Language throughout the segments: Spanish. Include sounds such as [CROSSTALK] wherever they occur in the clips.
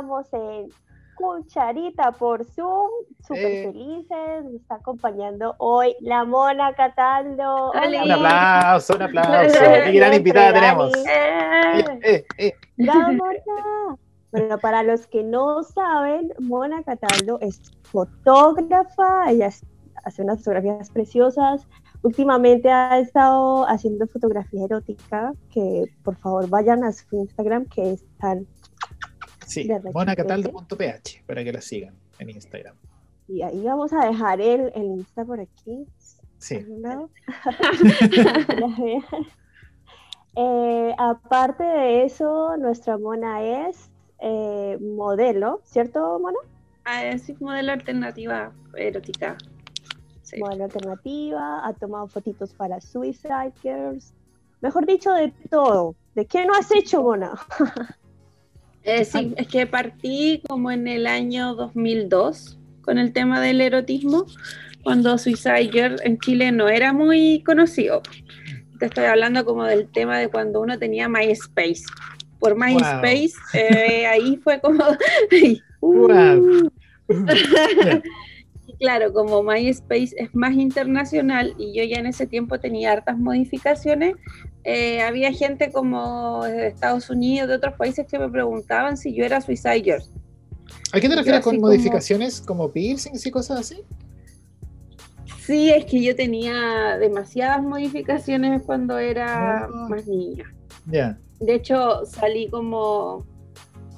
estamos en Cucharita por Zoom, súper Eh. felices, nos está acompañando hoy la Mona Cataldo. Hola. Un aplauso, un aplauso. Qué gran invitada tenemos. Dani. Eh, eh, eh. ¡Vámonos! Bueno, para los que no saben, Mona Cataldo es fotógrafa, ella hace unas fotografías preciosas. Últimamente ha estado haciendo fotografía erótica, que por favor vayan a su Instagram, que están, Sí, monacataldo.ph para que la sigan en Instagram. y ahí vamos a dejar el, el Insta por aquí. Sí. [LAUGHS] [LAUGHS] Eh, aparte de eso, nuestra Mona es eh, modelo, ¿cierto, Mona? Ah, sí, modelo alternativa erótica. Sí. modelo alternativa, ha tomado fotitos para Suicide Girls. Mejor dicho, de todo. ¿De qué no has hecho, Mona? [LAUGHS] Eh, sí, es que partí como en el año 2002 con el tema del erotismo, cuando Suicide Girl en Chile no era muy conocido. Te estoy hablando como del tema de cuando uno tenía MySpace. Por MySpace, eh, ahí fue como... [LAUGHS] Uh, Wow. [LAUGHS] Y Claro, como MySpace es más internacional y yo ya en ese tiempo tenía hartas modificaciones, eh, había gente como de Estados Unidos, de otros países que me preguntaban si yo era Suicide. ¿A qué te refieres con como- modificaciones como piercings y cosas así? Sí, es que yo tenía demasiadas modificaciones cuando era Ah. más niña. Ya. De hecho, salí como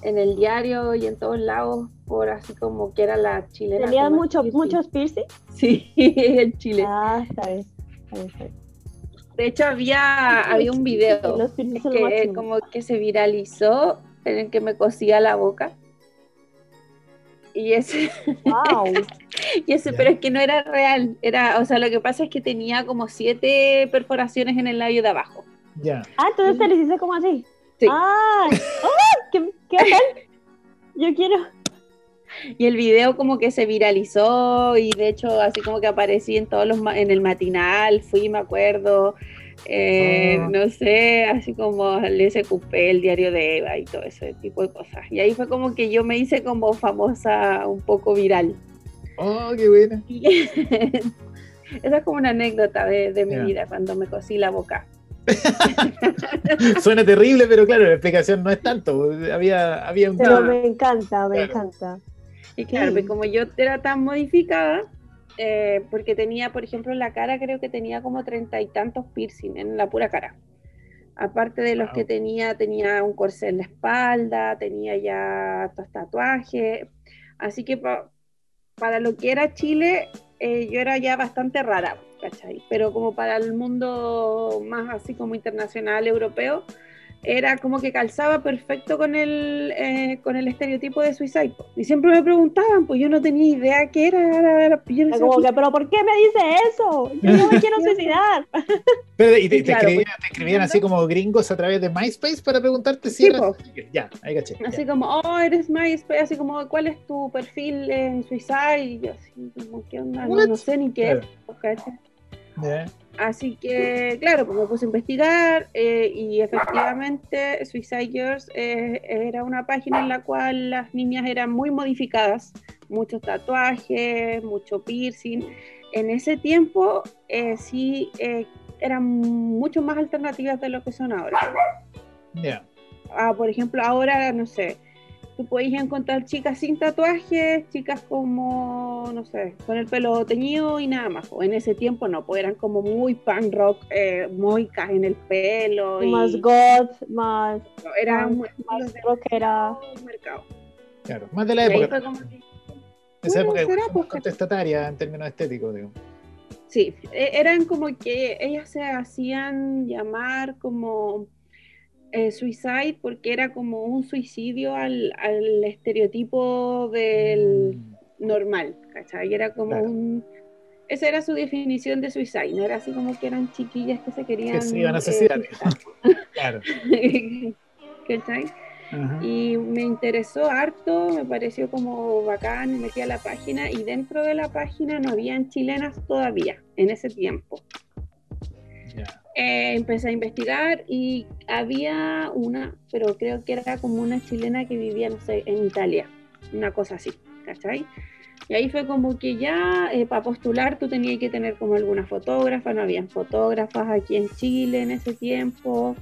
en el diario y en todos lados por así como que era la chilena. ¿Tenías mucho, piercing. muchos piercing? Sí, [LAUGHS] en Chile. Ah, está bien. está bien, está bien. De hecho, había, había un video que como que se viralizó en el que me cosía la boca. Y ese, Wow. [LAUGHS] y ese pero es que no era real. Era, o sea, lo que pasa es que tenía como siete perforaciones en el labio de abajo. Ya. Ah, entonces te lo hiciste como así. Sí. Ah, [LAUGHS] ¡ay! ¿qué, qué tal? Yo quiero. Y el video como que se viralizó y de hecho así como que aparecí en todos los ma- en el matinal, fui, me acuerdo, eh, Ah. no sé, así como el SQP, el diario de Eva y todo ese tipo de cosas. Y ahí fue como que yo me hice como famosa, un poco viral. Oh, qué buena. [LAUGHS] Esa es como una anécdota de, de mi vida cuando me cosí la boca. [LAUGHS] Suena terrible, pero claro, la explicación no es tanto. Había, había un. Pero me encanta, me Claro. encanta. Y claro, pues como yo era tan modificada, eh, porque tenía, por ejemplo, en la cara creo que tenía como treinta y tantos piercing en la pura cara. Aparte de los Wow. que tenía, tenía un corsé en la espalda, tenía ya tatuajes. Así que pa- para lo que era Chile, eh, yo era ya bastante rara, ¿cachai? Pero como para el mundo más así como internacional, europeo, era como que calzaba perfecto con el, eh, con el estereotipo de Suicide. Y siempre me preguntaban, pues yo no tenía idea qué era. era- era- yo como que, pero ¿por qué me dice eso? Yo no me quiero [LAUGHS] suicidar. Pero, ¿y te, escribían, te escribían así como gringos a través de MySpace para preguntarte si Sí, eras- po. Ya, ahí caché. ya. Así como, oh, eres MySpace, así como, ¿cuál es tu perfil en Suicide? Y yo así, como, ¿qué onda? No, no sé ni qué Claro. es. Así que, claro, pues me puse a investigar eh, y efectivamente Suicide Girls eh, era una página en la cual las niñas eran muy modificadas, muchos tatuajes, mucho piercing. En ese tiempo eh, sí eran mucho más alternativas de lo que son ahora. Ah, por ejemplo, ahora, no sé, tú podéis encontrar chicas sin tatuajes, chicas como, no sé, con el pelo teñido y nada más. O en ese tiempo no, pues eran como muy punk rock, eh, moicas en el pelo. Y, Más goth, más, no, era más, rockera. mercado. Claro. Más de la época. como Esa bueno, época será, pues, contestataria en términos estéticos, digo. Sí, e- eran como que ellas se hacían llamar como eh, suicide porque era como un suicidio al, al estereotipo del Mm, normal, ¿cachai? Era como Claro. un... Esa era su definición de suicide, no era así como que eran chiquillas que se querían... Que se iban a eh, suicidar. [LAUGHS] suicidar, Claro. [LAUGHS] ¿cachai? Ajá. Y me interesó harto, me pareció como bacán, me metí a la página y dentro de la página no habían chilenas todavía en ese tiempo. Ya. eh, empecé a investigar y había una, pero creo que era como una chilena que vivía, no sé, en Italia, una cosa así, ¿cachai? Y ahí fue como que ya eh, para postular tú tenías que tener como alguna fotógrafa, no habían fotógrafas aquí en Chile en ese tiempo.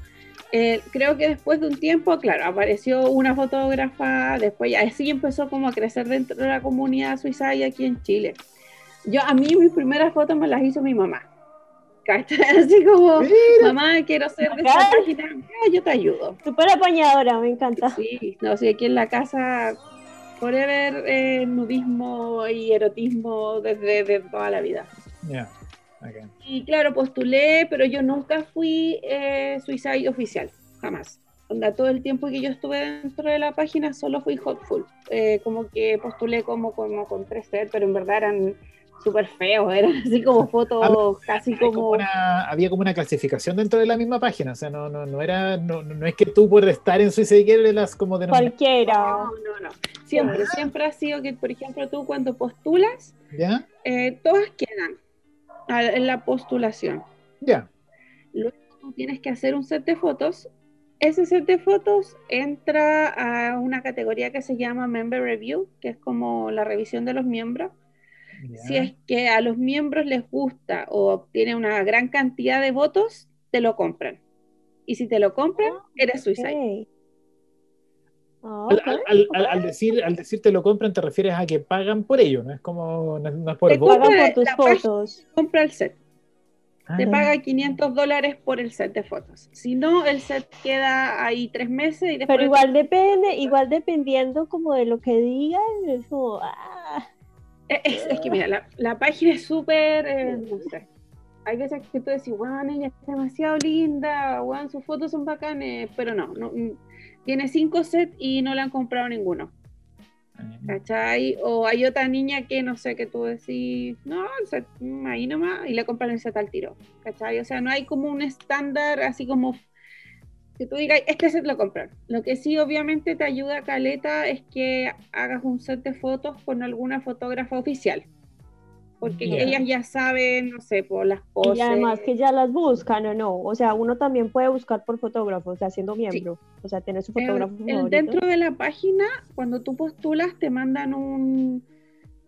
Eh, creo que después de un tiempo, claro, apareció una fotógrafa, después así empezó como a crecer dentro de la comunidad suiza y aquí en Chile. Yo, a mí mis primeras fotos me las hizo mi mamá. [LAUGHS] Así como, mamá, quiero ser de esta página, ah, yo te ayudo. Súper apañadora, me encanta. Sí, no, sí, aquí en la casa, forever eh, nudismo y erotismo desde, toda la vida. Ya. Y claro, postulé, pero yo nunca fui eh, Suicide oficial, jamás. Onda, todo el tiempo que yo estuve dentro de la página solo fui hotful. Eh, como que postulé como, como con tres pero en verdad eran súper feos, eran [LAUGHS] así como fotos casi como... había como una clasificación dentro de la misma página, o sea, no, no, no era, no, no es que tú por estar en Suicide las como de Cualquiera. No, no, no. Siempre, siempre ha sido que, por ejemplo, tú cuando postulas, ¿Ya? Eh, todas quedan en la postulación. Ya. Luego tú tienes que hacer un set de fotos. Ese set de fotos entra a una categoría que se llama Member Review, que es como la revisión de los miembros. Si es que a los miembros les gusta o obtiene una gran cantidad de votos, te lo compran. Y si te lo compran, ah, eres suicide. Ah, al, decir, al decir te lo compran, te refieres a que pagan por ello, no es como no, es por, pagan por tus fotos. Compra el set. Te ah. paga 500 dólares por el set de fotos. Si no, el set queda ahí tres meses y después... Pero igual depende, igual dependiendo como de lo que digan, es como... Ah. Es, que mira, la, página es súper, eh, no sé. Hay veces que tú decís, wow, ella es demasiado linda, wow, sus fotos son bacanes, pero no, no tiene cinco sets y no le han comprado ninguno. ¿Cachai? O hay otra niña que no sé, que tú decís, no, el set, mm, ahí nomás, y le compran el set al tiro. ¿Cachai? O sea, no hay como un estándar así como que tú digas, este set lo compran. Lo que sí obviamente te ayuda, Caleta, es que hagas un set de fotos con alguna fotógrafa oficial. Porque ellas ya saben, no sé, por las cosas. Y además que ya las buscan o no. O sea, uno también puede buscar por fotógrafos, o sea, siendo miembro. O sea, tener su fotógrafo. dentro de la página, cuando tú postulas, te mandan un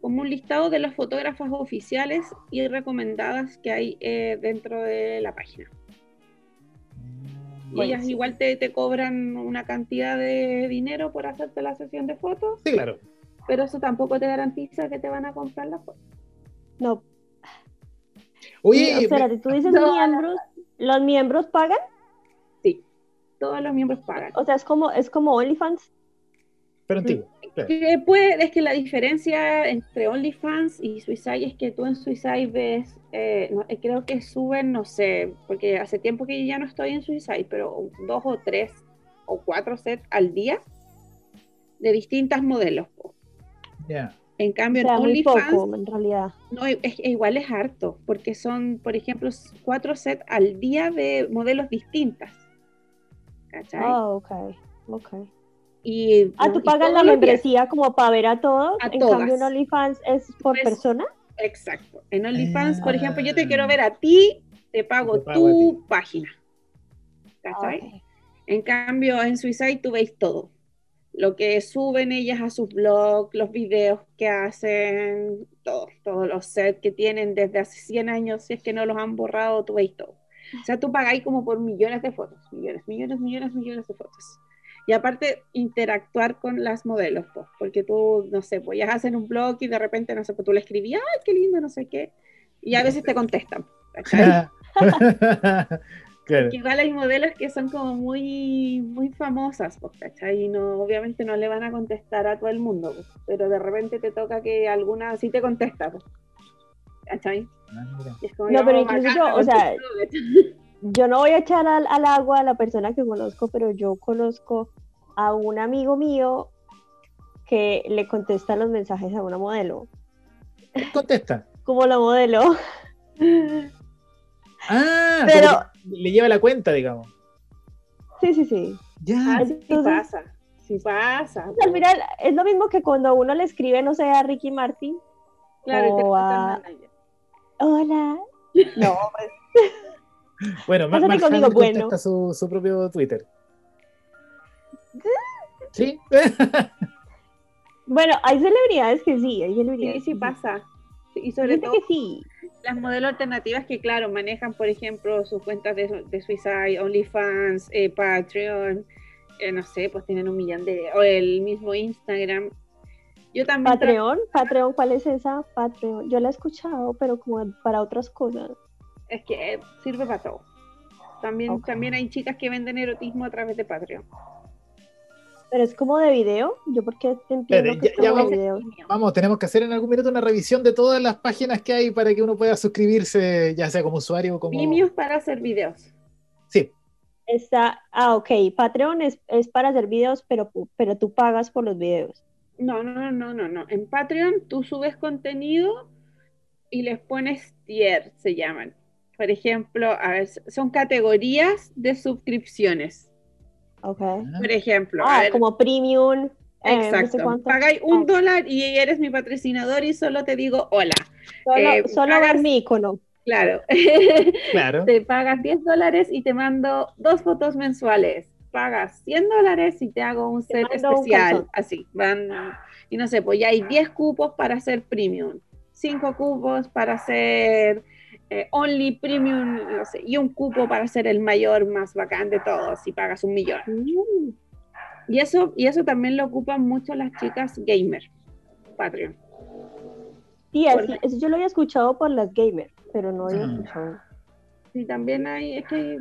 como un listado de las fotógrafas oficiales y recomendadas que hay eh, dentro de la página. Y ellas igual te, te, cobran una cantidad de dinero por hacerte la sesión de fotos. Sí, claro. Pero eso tampoco te garantiza que te van a comprar las fotos. No. Oye, espérate, tú dices miembros, ¿los miembros pagan? Sí, todos los miembros pagan. O sea, es como, es como OnlyFans. Pero antiguo. Es que la diferencia entre OnlyFans y Suicide es que tú en Suicide ves eh, eh, creo que suben, no sé, porque hace tiempo que ya no estoy en Suicide, pero dos o tres o cuatro sets al día de distintas modelos. Ya. En cambio, en OnlyFans, en realidad. No, es, igual es harto, porque son, por ejemplo, cuatro sets al día de modelos distintas. ¿Cachai? Ah, ok, ok. Y, ah, tú pagas la membresía como para ver a todos. en cambio, en OnlyFans es por pues, persona. Exacto. En OnlyFans, por ejemplo, yo te quiero ver a ti, te pago, tu página. ¿Cachai? En cambio, en Suicide tú veis todo. Lo que suben ellas a su blog, los videos que hacen, todos, todos los sets que tienen desde hace 100 años, si es que no los han borrado, tú veis todo. O sea, tú pagáis como por millones de fotos, millones, millones, millones, millones de fotos. Y aparte, interactuar con las modelos, pues, porque tú, no sé, pues ya hacen un blog y de repente, no sé, pues tú le escribías, ay, qué lindo, no sé qué, y a veces te contestan. [LAUGHS] claro. igual hay modelos que son como muy, muy famosas, pues, ¿cachai? Y no, obviamente no le van a contestar a todo el mundo, pues, pero de repente te toca que alguna sí te contesta, pues. ¿cachai? Ah, no, pero incluso o sea, yo no voy a echar al, agua a la persona que conozco, pero yo conozco a un amigo mío que le contesta los mensajes a una modelo. contesta? Como la modelo. Ah, pero le lleva la cuenta, digamos. Sí, sí, sí. Ya. Ah, sí pasa. Sí pasa. Al final es lo mismo que cuando uno le escribe, no sé, a Ricky Martin. Claro, o a... Hola. [LAUGHS] No, pues Bueno, Mark Pásate conmigo, Hamill bueno. contesta su, su propio Twitter. [LAUGHS] ¿Sí? Bueno, hay celebridades que sí, hay Sí, celebridades. sí que pasa. Y sobre todo que sí. las modelos alternativas que, claro, manejan, por ejemplo, sus cuentas de, de Suicide, OnlyFans, eh, Patreon, eh, no sé, pues tienen un millón de... o el mismo Instagram. Yo también... Patreon, Patreon, ¿cuál es esa? Patreon. Yo la he escuchado, pero como para otras cosas. Es que sirve para todo. También, también hay chicas que venden erotismo a través de Patreon. Pero es como de video. Yo porque entiendo que es ya como de vamos. video. Vamos, tenemos que hacer en algún minuto una revisión de todas las páginas que hay para que uno pueda suscribirse, ya sea como usuario o como. Vimios para hacer videos. Sí, Está, ah, ok. Patreon es, es para hacer videos, pero, pero tú pagas por los videos. No, no, no, no, no. En Patreon tú subes contenido y les pones tier, se llaman. Por ejemplo, a ver, son categorías de suscripciones. Ok. Por ejemplo, Ah, ver, como premium. eh, no sé exacto. Pagáis un Ah. dólar y eres mi patrocinador y solo te digo hola. Solo, eh, solo pagas- ver mi icono. Claro. [LAUGHS] claro. te pagas 10 dólares y te mando dos fotos mensuales. Pagas 100 dólares y te hago un Te set un especial. calzón. Así, van. Y no sé, pues ya hay 10 cupos para hacer premium, 5 cupos para hacer eh, only premium, no sé, y un cupo para ser el mayor más bacán de todos y pagas un millón. Mm. Y eso, y eso también lo ocupan mucho las chicas gamer, Patreon. Sí, Por eso yo lo había escuchado por las gamers, pero no había Ah. escuchado. Y también hay, es que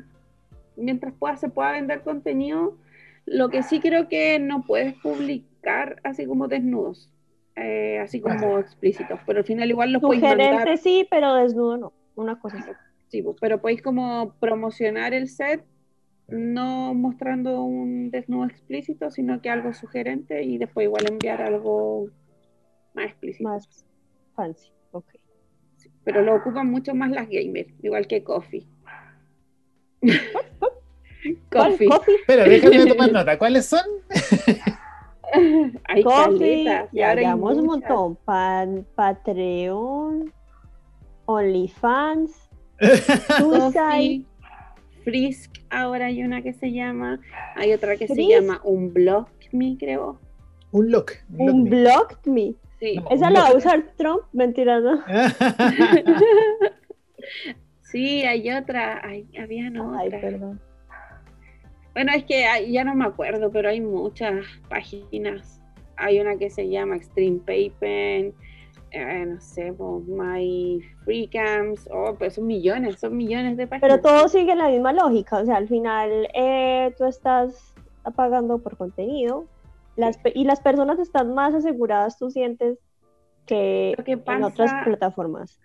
mientras pueda, se pueda vender contenido, lo que sí creo que no puedes publicar así como desnudos, eh, así como explícitos, pero al final igual los Sugerente mandar, sí, pero desnudo no. Una cosa así. sí, pues, pero podéis como promocionar el set, no mostrando un desnudo explícito, sino que algo sugerente y después igual enviar algo más explícito. Más fancy. Ok. Pero lo ocupan mucho más las gamers, igual que Coffee. Coffee. Coffee. Espera, déjame [LAUGHS] tomar nota. ¿Cuáles son? [LAUGHS] Hay Coffee. y ahora hay un montón. Pan, Patreon. OnlyFans. [LAUGHS] Suicide. Frisk, ahora hay una que se llama, hay otra que se llama Unblock Me, creo. Un lock. Un lock Un me. blocked me. Sí, No. Esa Un la va a usar Trump. Mentira, ¿no? [LAUGHS] sí, hay otra, ay, había Ay, otra. perdón. Bueno, es que hay- ya no me acuerdo, pero hay muchas páginas. Hay una que se llama Extreme Paper, eh, no sé, pues, My Free Camps, oh, pues son millones, son millones de páginas. Pero todo sigue la misma lógica. O sea, al final eh, tú estás pagando por contenido las, y las personas están más aseguradas, tú sientes, que Lo que en otras plataformas.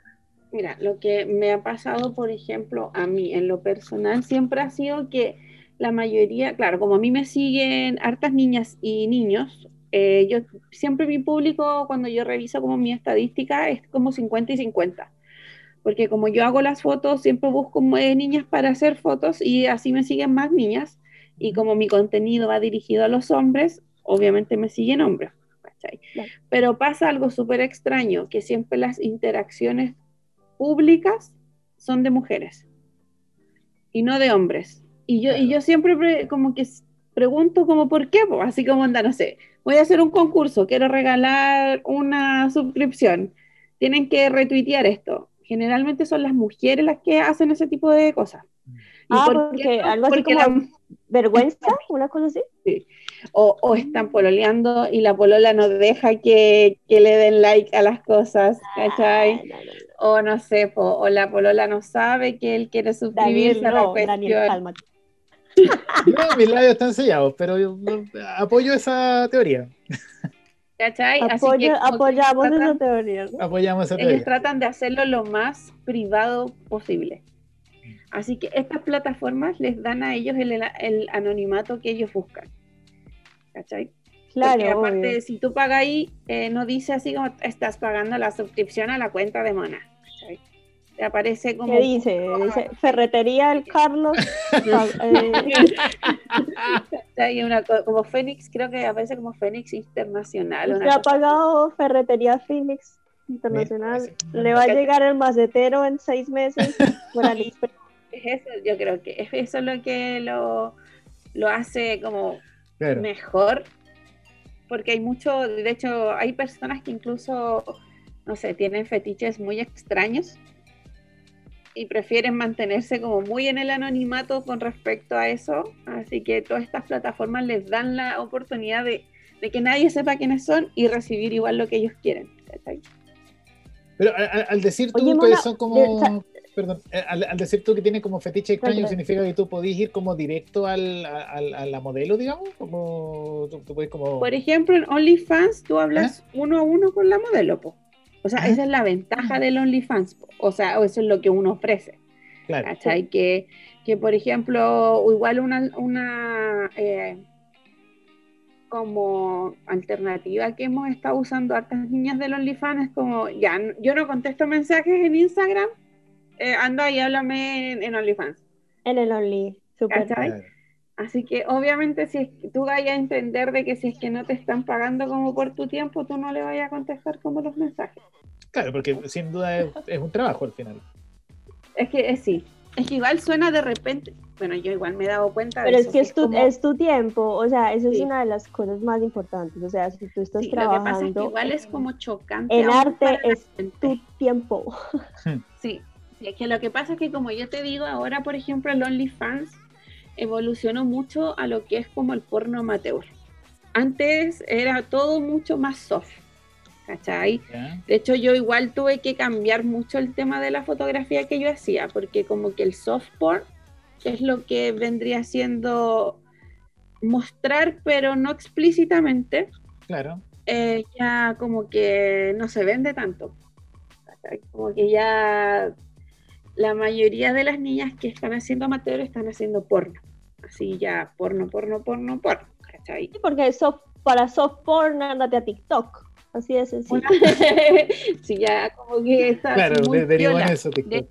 Mira, lo que me ha pasado, por ejemplo, a mí en lo personal siempre ha sido que la mayoría, claro, como a mí me siguen hartas niñas y niños, eh, yo siempre mi público, cuando yo reviso como mi estadística, es como 50 y 50. Porque como yo hago las fotos, siempre busco eh, niñas para hacer fotos y así me siguen más niñas. Y como mi contenido va dirigido a los hombres, obviamente me siguen hombres. ¿cachai? Claro. Pero pasa algo súper extraño, que siempre las interacciones públicas son de mujeres y no de hombres. Y yo, y yo siempre pre- como que pregunto como por qué, po? así como anda, no sé, voy a hacer un concurso, quiero regalar una suscripción, tienen que retuitear esto. Generalmente son las mujeres las que hacen ese tipo de cosas. ¿Y Ah, por porque qué? algo así como la- vergüenza, [LAUGHS] una cosa así. o, o están pololeando y la polola no deja que, que le den like a las cosas, ¿cachai? Ah, no, no, no. O no sé, po, o la polola no sabe que él quiere Daniel, suscribirse a la cuestión. Daniel. [LAUGHS] No, mis labios están sellados, pero yo apoyo esa teoría. ¿Cachai? Así Apoyo- que como que apoyamos ellos esa teoría. ¿no? Apoyamos esa ellos teoría. tratan de hacerlo lo más privado posible. Así que estas plataformas les dan a ellos el, el anonimato que ellos buscan. ¿Cachai? Porque Claro, aparte, obvio. si tú pagas ahí, eh, no dice así como estás pagando la suscripción a la cuenta de Mona. Te aparece como... ¿Qué dice? Dice Ferretería el Carlos. pa- [LAUGHS] eh, [LAUGHS] Hay una co- como Fénix, creo que aparece como Fénix Internacional. Usted ha pagado Ferretería Phoenix Internacional. Sí. Le va a llegar el macetero en seis meses. [LAUGHS] Es eso, yo creo que es eso lo que lo, lo hace como mejor. Porque hay mucho, de hecho, hay personas que incluso, no sé, tienen fetiches muy extraños y prefieren mantenerse como muy en el anonimato con respecto a eso. Así que todas estas plataformas les dan la oportunidad de, que nadie sepa quiénes son y recibir igual lo que ellos quieren. Pero al, decir tú que son como perdón, eh, al, decir tú que tiene como fetiche extraño, significa que tú podés ir como directo al, a la modelo, digamos, como, tú, como... Por ejemplo, en OnlyFans tú hablas uno a uno con la modelo, po. O sea, esa es la ventaja del OnlyFans, o sea, eso es lo que uno ofrece. Claro. ¿Cachai? Que, que, por ejemplo, igual una, una eh, como alternativa que hemos estado usando hartas niñas del OnlyFans es como, ya, yo no contesto mensajes en Instagram, eh, anda y háblame en, OnlyFans. En el Only, super. Así que obviamente si es que tú vayas a entender de que si es que no te están pagando como por tu tiempo, tú no le vayas a contestar como los mensajes. Claro, porque sin duda es, un trabajo al final. Es que es, sí, es que igual suena de repente, bueno, yo igual me he dado cuenta Pero es que, es, tu, es tu tiempo, o sea, eso es una de las cosas más importantes, o sea, si tú estás trabajando... Lo que pasa es que igual es como chocante. El arte es tu tiempo. Sí, es que lo que pasa es que como yo te digo, ahora por ejemplo el OnlyFans evolucionó mucho a lo que es como el porno amateur. Antes era todo mucho más soft, ¿cachai? De hecho yo igual tuve que cambiar mucho el tema de la fotografía que yo hacía, porque como que el soft porn es lo que vendría siendo mostrar, pero no explícitamente. Claro. Eh, ya como que no se vende tanto. Como que ya la mayoría de las niñas que están haciendo amateur están haciendo porno. Así ya, porno, porno, porno, porno. ¿cachai? Sí, porque soft, para soft porno andate a TikTok. Así es sencillo. [LAUGHS] sí, ya como que está. Claro, muy en eso TikTok.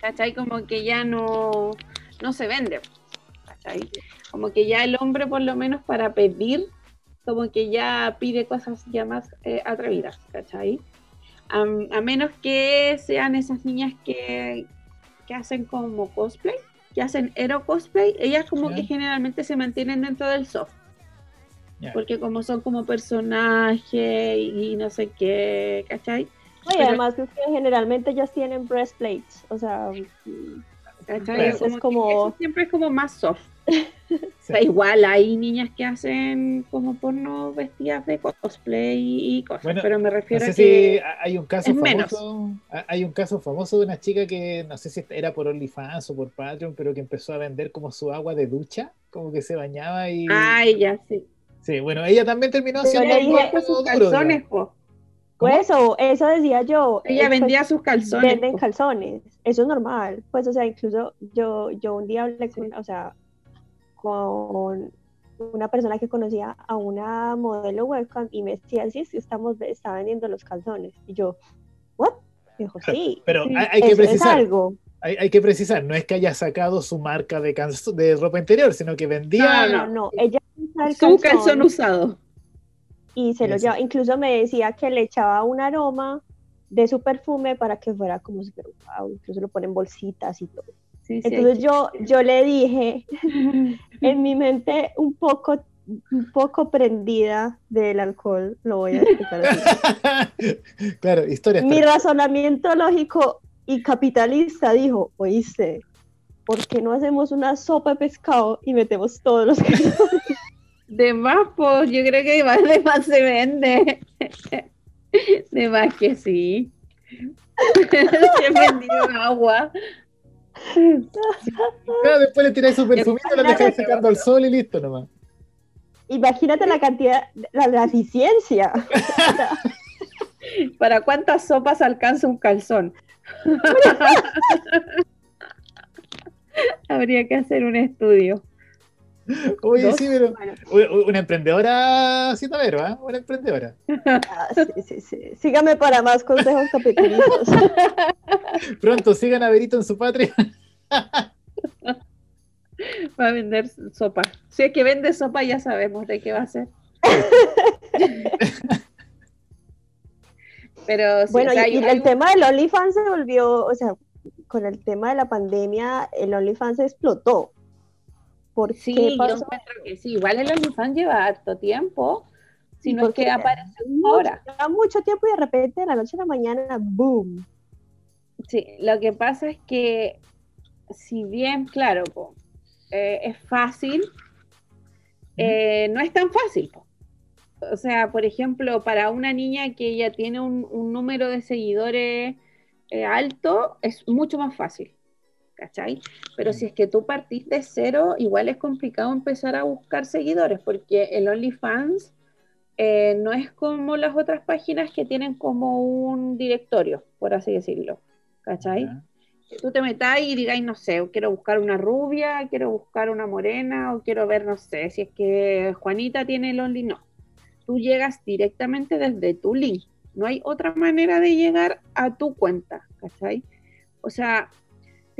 ¿Cachai? Como que ya no, no se vende. ¿Cachai? Como que ya el hombre, por lo menos para pedir, como que ya pide cosas ya más eh, atrevidas. ¿Cachai? A, menos que sean esas niñas que, hacen como cosplay, que hacen hero cosplay, ellas como que generalmente se mantienen dentro del soft. Porque como son como personajes y, no sé qué, ¿cachai? Y además es que generalmente ellas tienen breastplates, o sea, ¿cachai? es como... siempre es como más soft. [LAUGHS] igual hay niñas que hacen como porno vestidas de cosplay y cosas, pero me refiero a que hay un caso famoso, hay un caso famoso de una chica que no sé si era por OnlyFans o por Patreon, pero que empezó a vender como su agua de ducha, como que se bañaba y Ay, ya sí. Sí, bueno, ella también terminó haciendo sus calzones, Pues eso, eso decía yo. Ella pues, vendía sus calzones. Venden calzones, eso es normal. Pues, o sea, incluso yo, yo un día hablé con, o sea, con una persona que conocía a una modelo webcam y me decía, sí, sí, estamos, está vendiendo los calzones. Y yo, ¿what? dijo, sí. [LAUGHS] Pero hay, que precisar. algo. Hay, que precisar, no es que haya sacado su marca de, de ropa interior, sino que vendía. No, no, no. Ella su calzón, usado. Y se lo lleva. Incluso me decía que le echaba un aroma de su perfume para que fuera como si fuera, wow, incluso lo ponen bolsitas y todo. Entonces yo, yo le dije, [LAUGHS] en mi mente un poco, un poco prendida del alcohol, lo voy a explicar así. [LAUGHS] claro, historia. Mi razonamiento lógico y capitalista dijo, oíste, ¿por qué no hacemos una sopa de pescado y metemos todos los De más, pues yo creo que de más se vende. De más que sí. [LAUGHS] Se ha vendido agua. después le tiráis su perfumito, lo dejáis secando al sol y listo nomás. Imagínate la cantidad, la, la eficiencia. [LAUGHS] ¿Para cuántas sopas alcanza un calzón? [LAUGHS] [LAUGHS] Habría que hacer un estudio. Oye, sí, pero una emprendedora, sí, Tavero, ¿eh? Una emprendedora. [LAUGHS] Ah, sí, sí, sí. Sígame para más consejos capitalistas. [LAUGHS] Pronto, sigan a Verito en su patria. [LAUGHS] Va a vender sopa. Si es que vende sopa, ya sabemos de qué va a ser. Pero bueno, y, el tema del OnlyFans se volvió, o sea, con el tema de la pandemia el OnlyFans explotó. ¿Por sí, qué pasó? yo que sí, igual el OnlyFans lleva harto tiempo, si no es que aparece ahora. Lleva mucho tiempo y de repente de la noche a la mañana, boom. Sí, lo que pasa es que si bien, claro, eh, es fácil, eh, no es tan fácil. O sea, por ejemplo, para una niña que ya tiene un, número de seguidores eh, alto, es mucho más fácil. ¿Cachai? Pero si es que tú partiste de cero, igual es complicado empezar a buscar seguidores, porque el OnlyFans no es como las otras páginas que tienen como un directorio, por así decirlo. ¿Cachai? tú te metáis y digáis, no sé, quiero buscar una rubia, quiero buscar una morena, o quiero ver, no sé, si es que Juanita tiene el Only, no. Tú llegas directamente desde tu link. No hay otra manera de llegar a tu cuenta, ¿cachai? O sea,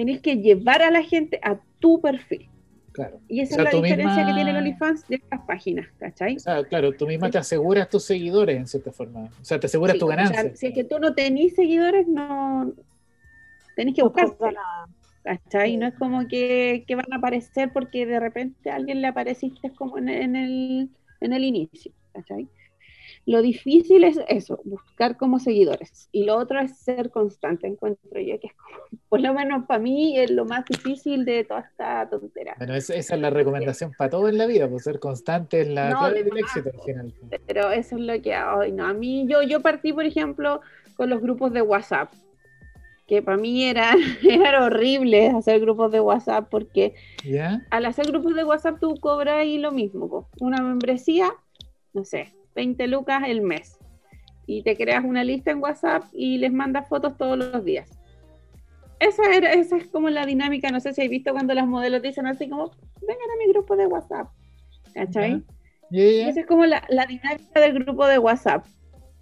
tenés que llevar a la gente a tu perfil. Claro. Y esa es la diferencia que tiene el OnlyFans de estas páginas, ¿cachai? claro, tú misma te aseguras tus seguidores en cierta forma. O sea, te aseguras tu ganancia. si es que tú no tenés seguidores, no, Tenés que buscar. ¿Cachai? No es como que, van a aparecer porque de repente a alguien le apareciste como en, el, en el inicio. ¿Cachai? Lo difícil es eso, buscar como seguidores. Y lo otro es ser constante, encuentro yo, que es como, [LAUGHS] por lo menos para mí, es lo más difícil de toda esta tontera. Bueno, esa, es la recomendación para todo en la vida, pues ser constante es la clave del éxito al final. Pero eso es lo que, hoy no, a mí, yo, yo partí, por ejemplo, con los grupos de WhatsApp que para mí era, [LAUGHS] era horrible hacer grupos de WhatsApp porque al hacer grupos de WhatsApp tú cobras ahí lo mismo, una membresía, no sé, 20 lucas el mes. Y te creas una lista en WhatsApp y les mandas fotos todos los días. Esa, era, esa es como la dinámica, no sé si habéis visto cuando las modelos dicen así como, vengan a mi grupo de WhatsApp. ¿Cachai? Esa es como la, dinámica del grupo de WhatsApp.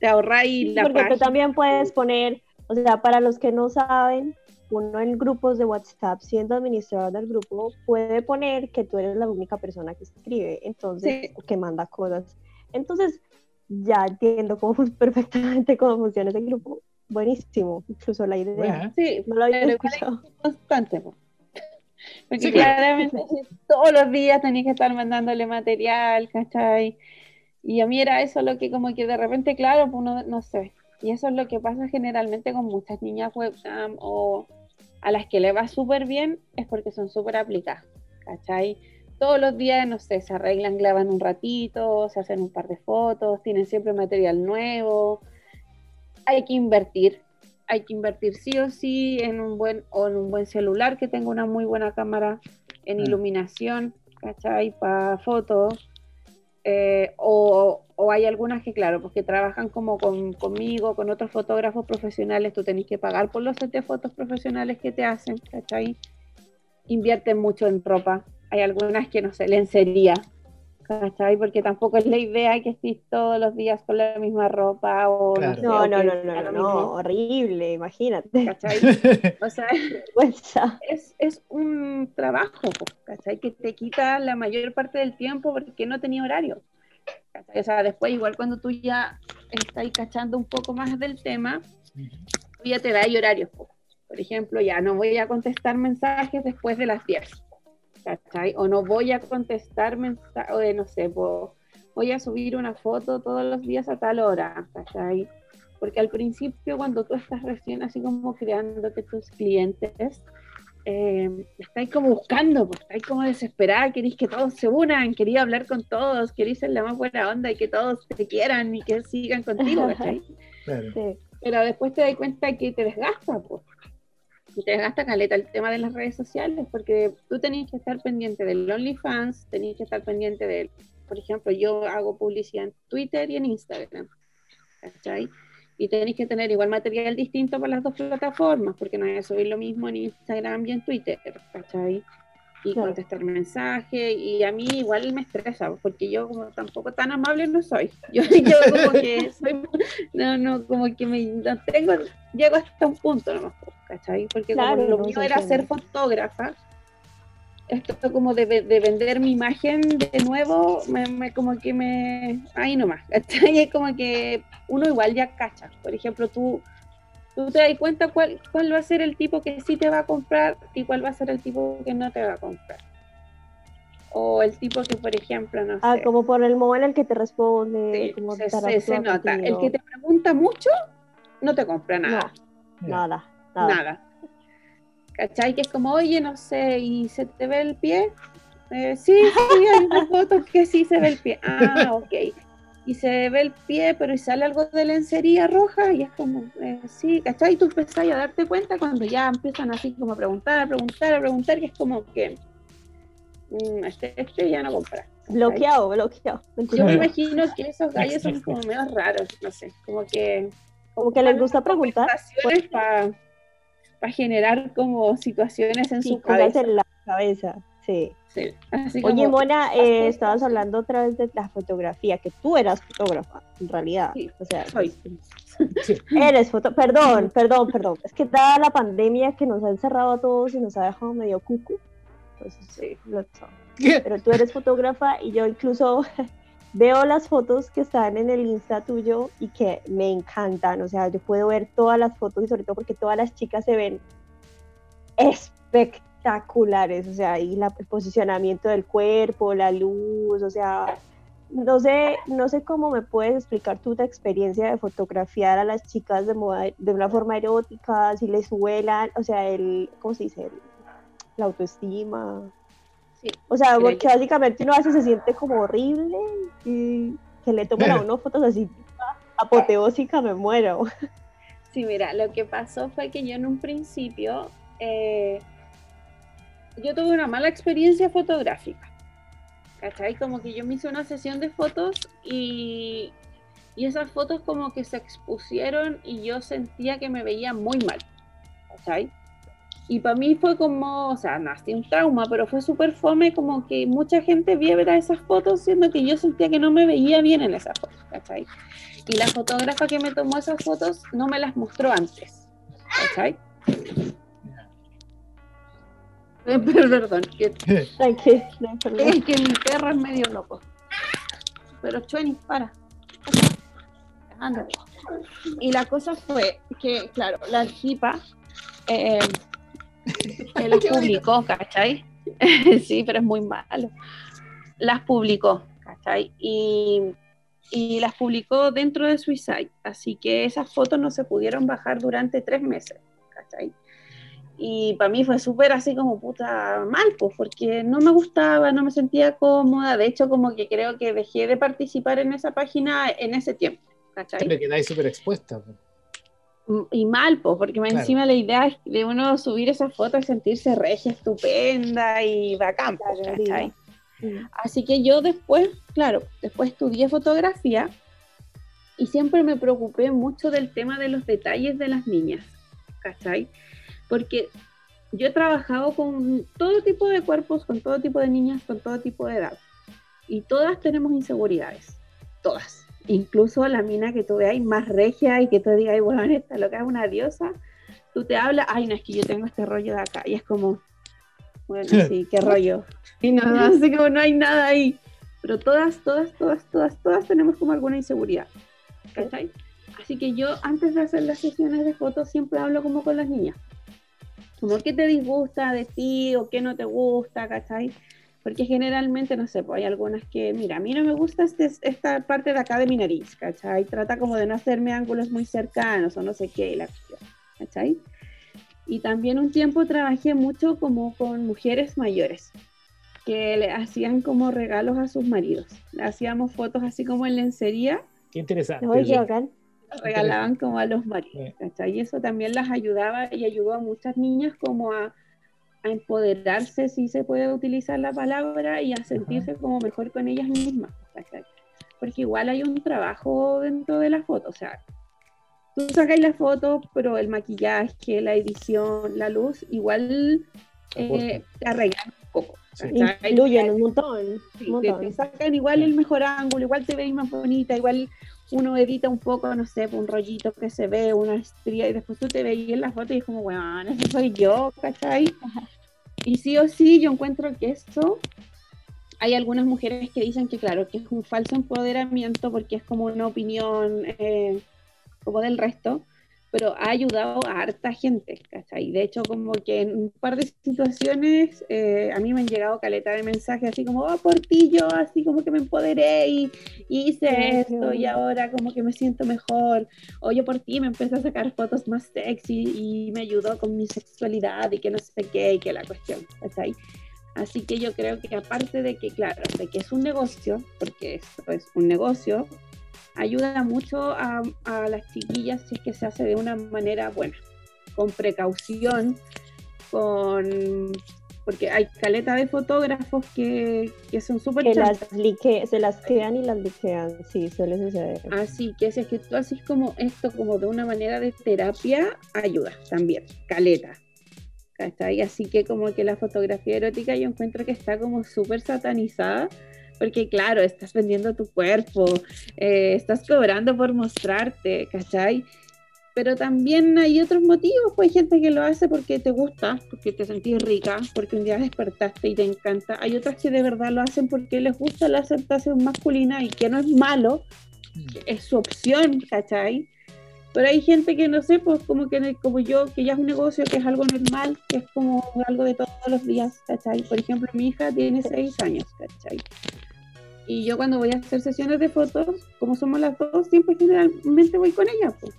Te ahorráis la Porque tú también puedes poner o sea, para los que no saben, uno en grupos de WhatsApp, siendo administrador del grupo, puede poner que tú eres la única persona que escribe, entonces, que manda cosas. Entonces, ya entiendo cómo, [LAUGHS] perfectamente cómo funciona ese grupo. Buenísimo, incluso la idea. Sí, no lo había escuchado. Constante, porque claramente todos los días tenías que estar mandándole material, ¿cachai? Y a mí era eso lo que como que de repente, claro, pues uno, no sé, y eso es lo que pasa generalmente con muchas niñas webcam o a las que le va súper bien es porque son súper aplicadas, ¿cachai? Todos los días, no sé, se arreglan, clavan un ratito, se hacen un par de fotos, tienen siempre material nuevo. Hay que invertir, hay que invertir sí o sí en un buen, o en un buen celular que tenga una muy buena cámara, en mm. iluminación, ¿cachai? Para fotos, eh, o, hay algunas que, claro, pues que trabajan como conmigo, con otros fotógrafos profesionales, tú tenés que pagar por los set de fotos profesionales que te hacen, ¿cachai? Invierten mucho en ropa. Hay algunas que no sé, lencería, ¿cachai? Porque tampoco es la idea que estés todos los días con la misma ropa o no, no, no, no, no, no, horrible, imagínate. ¿cachai? [LAUGHS] O sea, [LAUGHS] es, es un trabajo, ¿cachai? Que te quita la mayor parte del tiempo porque no tenía horario. ¿cachai? O sea, después igual cuando tú ya estás cachando un poco más del tema, ya te da horarios. Por ejemplo, ya no voy a contestar mensajes después de las 10 o no voy a contestar mensajes, no sé, voy a subir una foto todos los días a tal hora, ¿cachai? Porque al principio cuando tú estás recién así como creando que tus clientes, eh, estáis como buscando, pues, estáis como desesperada, queréis que todos se unan, quería hablar con todos, queréis ser la más buena onda y que todos te quieran y que sigan contigo, ¿cachai? Pero después te das cuenta que te desgasta, pues te gasta caleta el tema de las redes sociales, porque tú tenés que estar pendiente del OnlyFans, tenés que estar pendiente de, por ejemplo, yo hago publicidad en Twitter y en Instagram, ¿cachai? Y tenéis que tener igual material distinto para las dos plataformas, porque no voy a subir lo mismo en Instagram y en Twitter, ¿cachai? y contestar mensajes y a mí igual me estresa porque yo como tampoco tan amable no soy [LAUGHS] yo, yo como que soy no no como que me no tengo llego hasta un punto nomás ¿cachai? porque como lo mío era ser fotógrafa esto como de, de, vender mi imagen de nuevo me, como que me ahí nomás [LAUGHS] ¿cachai? es como que uno igual ya cacha por ejemplo tú tú te das cuenta cuál, cuál va a ser el tipo que sí te va a comprar y cuál va a ser el tipo que no te va a comprar. O el tipo que, por ejemplo, no ah, como por el modo en el que te responde. se, nota. El que te pregunta mucho, no te compra nada. nada, nada. Nada. ¿Cachai? Que es como, oye, no sé, ¿y se te ve el pie? Eh, sí, sí, hay una [LAUGHS] foto que sí se ve el pie. Ah, ok y se ve el pie, pero y sale algo de lencería roja, y es como, eh, sí, ¿cachai? Y tú empezás a darte cuenta cuando ya empiezan así como a preguntar, a preguntar, a preguntar, y es como que mm, este, este, ya no compra. Bloqueado, bloqueado. Yo me imagino que esos gallos son como medio raros, no sé, como que... Como que les gusta preguntar. Para generar como situaciones en su cabeza. en la cabeza, sí. Oye, Mona, eh, estabas hablando otra vez de la fotografía, que tú eras fotógrafa, en realidad. o sea, [LAUGHS] eres foto, perdón, perdón, perdón. Es que dada la pandemia que nos ha encerrado a todos y nos ha dejado medio cucu, pues sí, lo [LAUGHS] Pero tú eres fotógrafa y yo incluso [LAUGHS] veo las fotos que están en el Insta tuyo y que me encantan. O sea, yo puedo ver todas las fotos y sobre todo porque todas las chicas se ven espectaculares o sea, y la, el posicionamiento del cuerpo, la luz, o sea, no sé, no sé cómo me puedes explicar tu experiencia de fotografiar a las chicas de, moda, de una forma erótica, si les suelan, o sea, el, ¿cómo se dice? la autoestima. Sí, o sea, porque básicamente uno a veces se siente como horrible y que le toman a uno fotos así apoteósica, me muero. [LAUGHS] Sí, mira, lo que pasó fue que yo en un principio eh, yo tuve una mala experiencia fotográfica. ¿Cachai? Como que yo me hice una sesión de fotos y, y esas fotos como que se expusieron y yo sentía que me veía muy mal. ¿Cachai? Y para mí fue como, o sea, nací un trauma, pero fue súper fome como que mucha gente viera esas fotos siendo que yo sentía que no me veía bien en esas fotos, ¿cachai? Y la fotógrafa que me tomó esas fotos no me las mostró antes, ¿cachai? [LAUGHS] perdón, que, [LAUGHS] es que mi perro es medio loco. Pero Chueni, para. Y la cosa fue que, claro, la tipa eh, [LAUGHS] las publicó, ¿cachai? [LAUGHS] sí, pero es muy malo. Las publicó, ¿cachai? Y, y las publicó dentro de Suicide. Así que esas fotos no se pudieron bajar durante tres meses, ¿cachai? Y para mí fue súper así como puta mal, pues, porque no me gustaba, no me sentía cómoda. De hecho, como que creo que dejé de participar en esa página en ese tiempo. ¿cachai? Te quedáis súper expuesta. Mm, y mal, pues, porque encima la idea es de uno subir esas fotos y sentirse regia, estupenda y bacán, ¿cachai? Así que yo después, claro, después estudié fotografía y siempre me preocupé mucho del tema de los detalles de las niñas, ¿cachai? porque yo he trabajado con todo tipo de cuerpos, con todo tipo de niñas, con todo tipo de edad. Y todas tenemos inseguridades, todas. Incluso la mina que tú veas más regia y que tú digas, ay, bueno, esta lo que es una diosa, tú te hablas, ay, no, es que yo tengo este rollo de acá. Y es como, bueno, sí, qué rollo. [LAUGHS] Y no, [LAUGHS] así como no hay nada ahí. Pero todas, todas, todas, todas, todas tenemos como alguna inseguridad. ¿Cachai? Así que yo antes de hacer las sesiones de fotos siempre hablo como con las niñas como qué te disgusta de ti o qué no te gusta, ¿cachai? Porque generalmente, no sé, pues hay algunas que, mira, a mí no me gusta este, esta parte de acá de mi nariz, ¿cachai? Trata como de no hacerme ángulos muy cercanos o no sé qué, la cuestión, ¿cachai? Y también un tiempo trabajé mucho como con mujeres mayores, que le hacían como regalos a sus maridos. Le hacíamos fotos así como en lencería. Qué interesante regalaban como a los maridos, Y eso también las ayudaba y ayudó a muchas niñas como a, empoderarse, si se puede utilizar la palabra, y a sentirse como mejor con ellas mismas, Porque igual hay un trabajo dentro de la foto, o sea, tú sacas la foto, pero el maquillaje, la edición, la luz, igual eh, te arreglan un poco. Incluyen un montón. Te, sacan igual el mejor ángulo, igual te veis más bonita, igual uno edita un poco, no sé, un rollito que se ve, una estría, y después tú te veis en la foto y es como, bueno, ese soy yo, ¿cachai? Y sí o sí, yo encuentro que esto, hay algunas mujeres que dicen que, claro, que es un falso empoderamiento porque es como una opinión eh, como del resto, pero ha ayudado a harta gente, ¿cachai? De hecho, como que en un par de situaciones eh, a mí me han llegado caleta de mensajes así como, oh, por ti yo, así como que me empoderé y, hice esto y ahora como que me siento mejor. O yo por ti me empecé a sacar fotos más sexy y me ayudó con mi sexualidad y que no sé qué y que la cuestión, ¿cachai? Así que yo creo que aparte de que, claro, de que es un negocio, porque esto es un negocio, ayuda mucho a, las chiquillas si es que se hace de una manera buena, con precaución, con porque hay caleta de fotógrafos que, son súper que las se las quedan y las liquean, sí, suele suceder. Así que si es que tú haces como esto como de una manera de terapia, ayuda también, caleta. Así que como que la fotografía erótica yo encuentro que está como súper satanizada porque claro, estás vendiendo tu cuerpo, eh, estás cobrando por mostrarte, ¿cachai? Pero también hay otros motivos, pues hay gente que lo hace porque te gusta, porque te sentís rica, porque un día despertaste y te encanta. Hay otras que de verdad lo hacen porque les gusta la aceptación masculina y que no es malo, mm. es su opción, ¿cachai? Pero hay gente que no sé, pues como que como yo, que ya es un negocio, que es algo normal, que es como algo de todos los días, ¿cachai? Por ejemplo, mi hija tiene seis años, ¿cachai? Y yo cuando voy a hacer sesiones de fotos, como somos las dos, siempre generalmente voy con ella. Pues.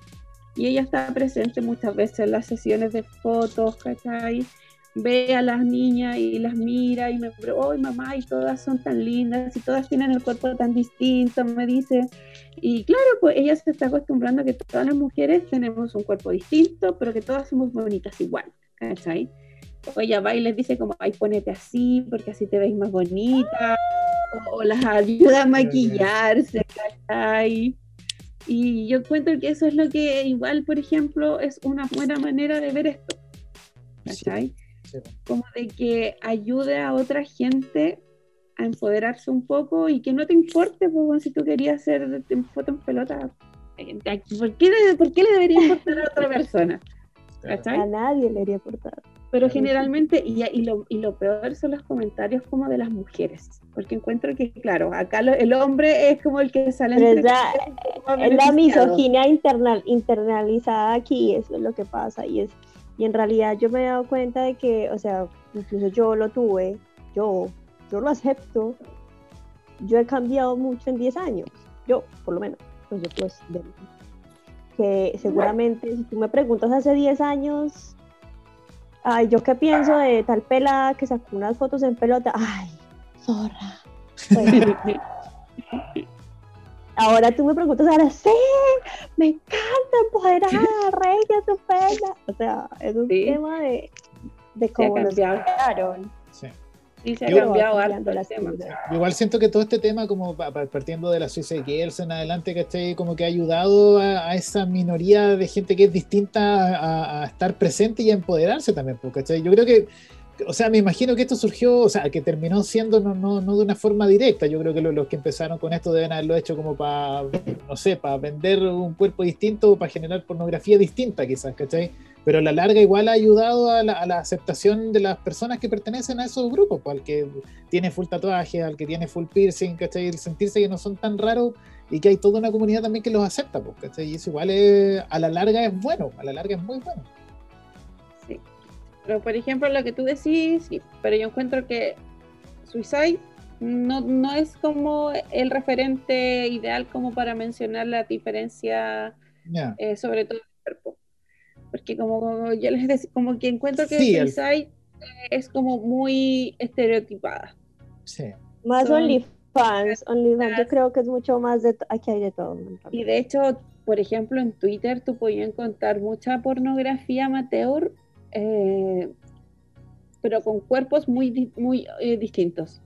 Y ella está presente muchas veces en las sesiones de fotos, ¿cachai? Ve a las niñas y las mira y me dice, ¡ay mamá! Y todas son tan lindas y todas tienen el cuerpo tan distinto, me dice. Y claro, pues ella se está acostumbrando a que todas las mujeres tenemos un cuerpo distinto, pero que todas somos bonitas igual, ¿cachai? O ella va y les dice como, ay, ponete así, porque así te veis más bonita o, las ayuda a maquillarse, ¿cachai? Y yo encuentro que eso es lo que igual, por ejemplo, es una buena manera de ver esto, ¿cachai? Como de que ayude a otra gente a empoderarse un poco y que no te importe, pues, si tú querías hacer foto en pelota, ¿por qué, ¿por qué le debería importar a otra persona? [LAUGHS] A nadie le debería importar. Pero generalmente, y, y, lo, y, lo, peor son los comentarios como de las mujeres, porque encuentro que, claro, acá el hombre es como el que sale... Pero ya, es la misoginia internal, internalizada aquí, eso es lo que pasa, y, es, y en realidad yo me he dado cuenta de que, o sea, incluso yo lo tuve, yo, yo lo acepto, yo he cambiado mucho en 10 años, yo, por lo menos, pues yo pues, que seguramente si tú me preguntas hace 10 años Ay, yo qué pienso de tal pelada que sacó unas fotos en pelota. Ay, zorra. ahora tú me preguntas, ahora sí, me encanta empoderar, reina, estupenda. O sea, es un tema de, de cómo nos cambiaron. Y se ha cambiado Igual siento que todo este tema, como partiendo de la Suiza Girls en adelante, ¿cachai? Como que ha ayudado a, esa minoría de gente que es distinta a, estar presente y a empoderarse también, pues, ¿cachai? Yo creo que o sea, me imagino que esto surgió, o sea, que terminó siendo no, no, no de una forma directa. Yo creo que los, que empezaron con esto deben haberlo hecho como para, no sé, para vender un cuerpo distinto o para generar pornografía distinta, quizás, ¿cachai? Pero a la larga igual ha ayudado a la, aceptación de las personas que pertenecen a esos grupos, pues, al que tiene full tatuaje, al que tiene full piercing, ¿cachai? El sentirse que no son tan raros y que hay toda una comunidad también que los acepta, pues, ¿cachai? Y eso igual es, a la larga es bueno, a la larga es muy bueno. Pero por ejemplo, lo que tú decís, sí, pero yo encuentro que Suicide no, no es como el referente ideal como para mencionar la diferencia, eh, sobre todo el cuerpo. Porque como yo les decía, como que encuentro que Suicide es como muy estereotipada. Sí. Más OnlyFans, OnlyFans, yo creo que es mucho más de, aquí hay de todo. Y de hecho, por ejemplo, en Twitter tú podías encontrar mucha pornografía amateur eh, pero con cuerpos muy, muy eh, distintos.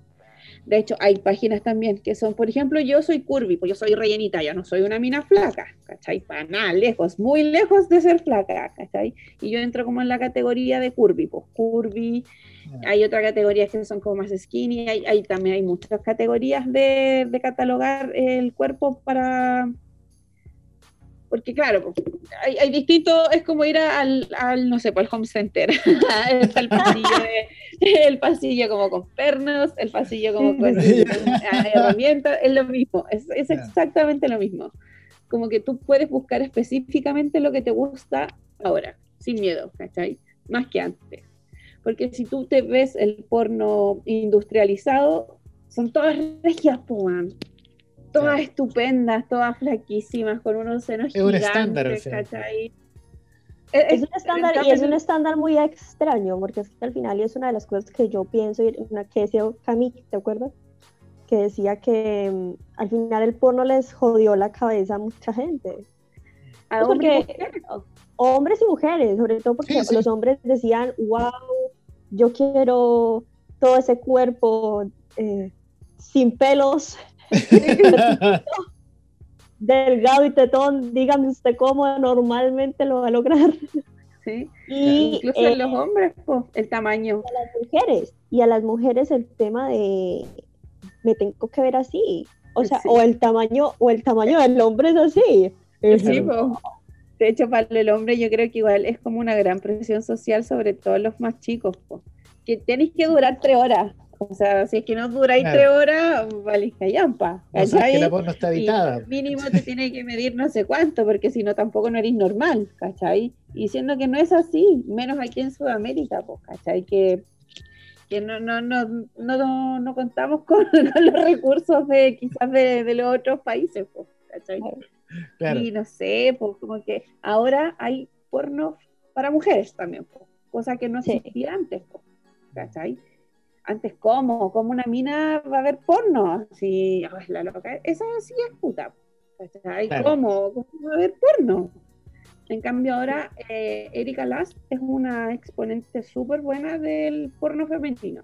De hecho, hay páginas también que son, por ejemplo, yo soy curvy, pues yo soy rellenita, ya no soy una mina flaca, ¿cachai? Para nada, lejos, muy lejos de ser flaca, ¿cachai? Y yo entro como en la categoría de curvy, pues curvy, hay otras categorías que son como más skinny, hay, también hay muchas categorías de, de catalogar el cuerpo para, porque claro, hay, hay distinto, es como ir al, al no sé, pues, al home center, [LAUGHS] el pasillo, [LAUGHS] el pasillo como con pernos, el pasillo como [LAUGHS] con herramientas, es lo mismo, es, es exactamente lo mismo. Como que tú puedes buscar específicamente lo que te gusta ahora, sin miedo, ¿cachai? Más que antes. Porque si tú te ves el porno industrializado, son todas regias, Todas estupendas, todas flaquísimas, con unos senos es gigantes, un estándar, ¿cachai? Es, un estándar y es un estándar muy extraño, porque es que al final y es una de las cosas que yo pienso, una que decía Camille, ¿te acuerdas? Que decía que mm, al final el porno les jodió la cabeza a mucha gente. A hombres, y mujeres, sobre todo porque los hombres decían, wow, yo quiero todo ese cuerpo eh, sin pelos, [LAUGHS] delgado y tetón, dígame usted cómo normalmente lo va a lograr. Sí, y, incluso en los eh, hombres, pues, el tamaño. A las mujeres, y a las mujeres el tema de me tengo que ver así. O sea, o el tamaño, o el tamaño del hombre es así. Sí, De hecho, para el hombre yo creo que igual es como una gran presión social, sobre todo los más chicos, que tenéis que durar tres horas. O sea, si es que no duráis tres horas, valís callampa. O sea, que la voz no está editada. mínimo te tiene que medir no sé cuánto, porque si no tampoco no eres normal, ¿cachai? Y siendo que no es así, menos aquí en Sudamérica, pues, ¿cachai? Que, que no, no, no, no, no contamos [LAUGHS] con, los recursos de quizás de, los otros países, pues, ¿cachai? Y no sé, pues como que ahora hay porno para mujeres también, pues, cosa que no existía antes, pues, ¿cachai? Antes cómo, como una mina va a ver porno, así, la loca, esa sí es puta, ¿Cómo? ¿Cómo va a ver porno? En cambio ahora eh, Erika Last es una exponente súper buena del porno femenino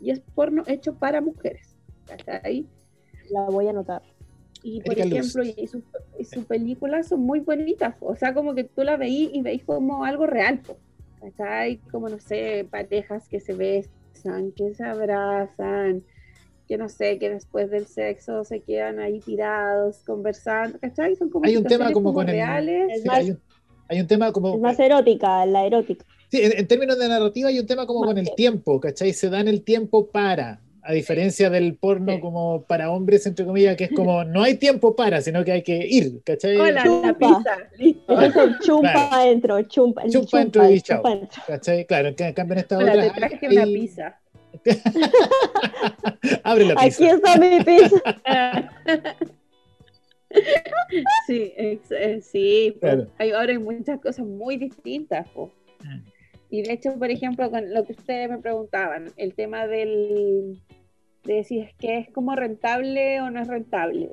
y es porno hecho para mujeres, ahí La voy a anotar. Y por ejemplo, y sus su películas son muy bonitas, o sea, como que tú la veís y veis como algo real, ¿cachai? Como, no sé, parejas que se ven que se abrazan, que no sé, que después del sexo se quedan ahí tirados, conversando, ¿cachai? Son como hay un tema como, con reales. El, hay, un, tema como... Es más erótica, la erótica. Sí, en, términos de narrativa hay un tema como con el tiempo, ¿cachai? Se dan el tiempo para, a diferencia del porno como para hombres, entre comillas, que es como [LAUGHS] no hay tiempo para, sino que hay que ir, ¿cachai? Hola, la pizza, listo. chumpa adentro, chumpa, chumpa, chumpa dentro y chao. ¿cachai? Claro, en cambio en esta Hola, otra... te traje hay... una pizza. [LAUGHS] Abre la pizza. Aquí está mi pizza. [LAUGHS] sí, eh, sí, claro. hay, ahora hay muchas cosas muy distintas. Po. Mm. Y de hecho, por ejemplo, con lo que ustedes me preguntaban, el tema del, de si es que es como rentable o no es rentable.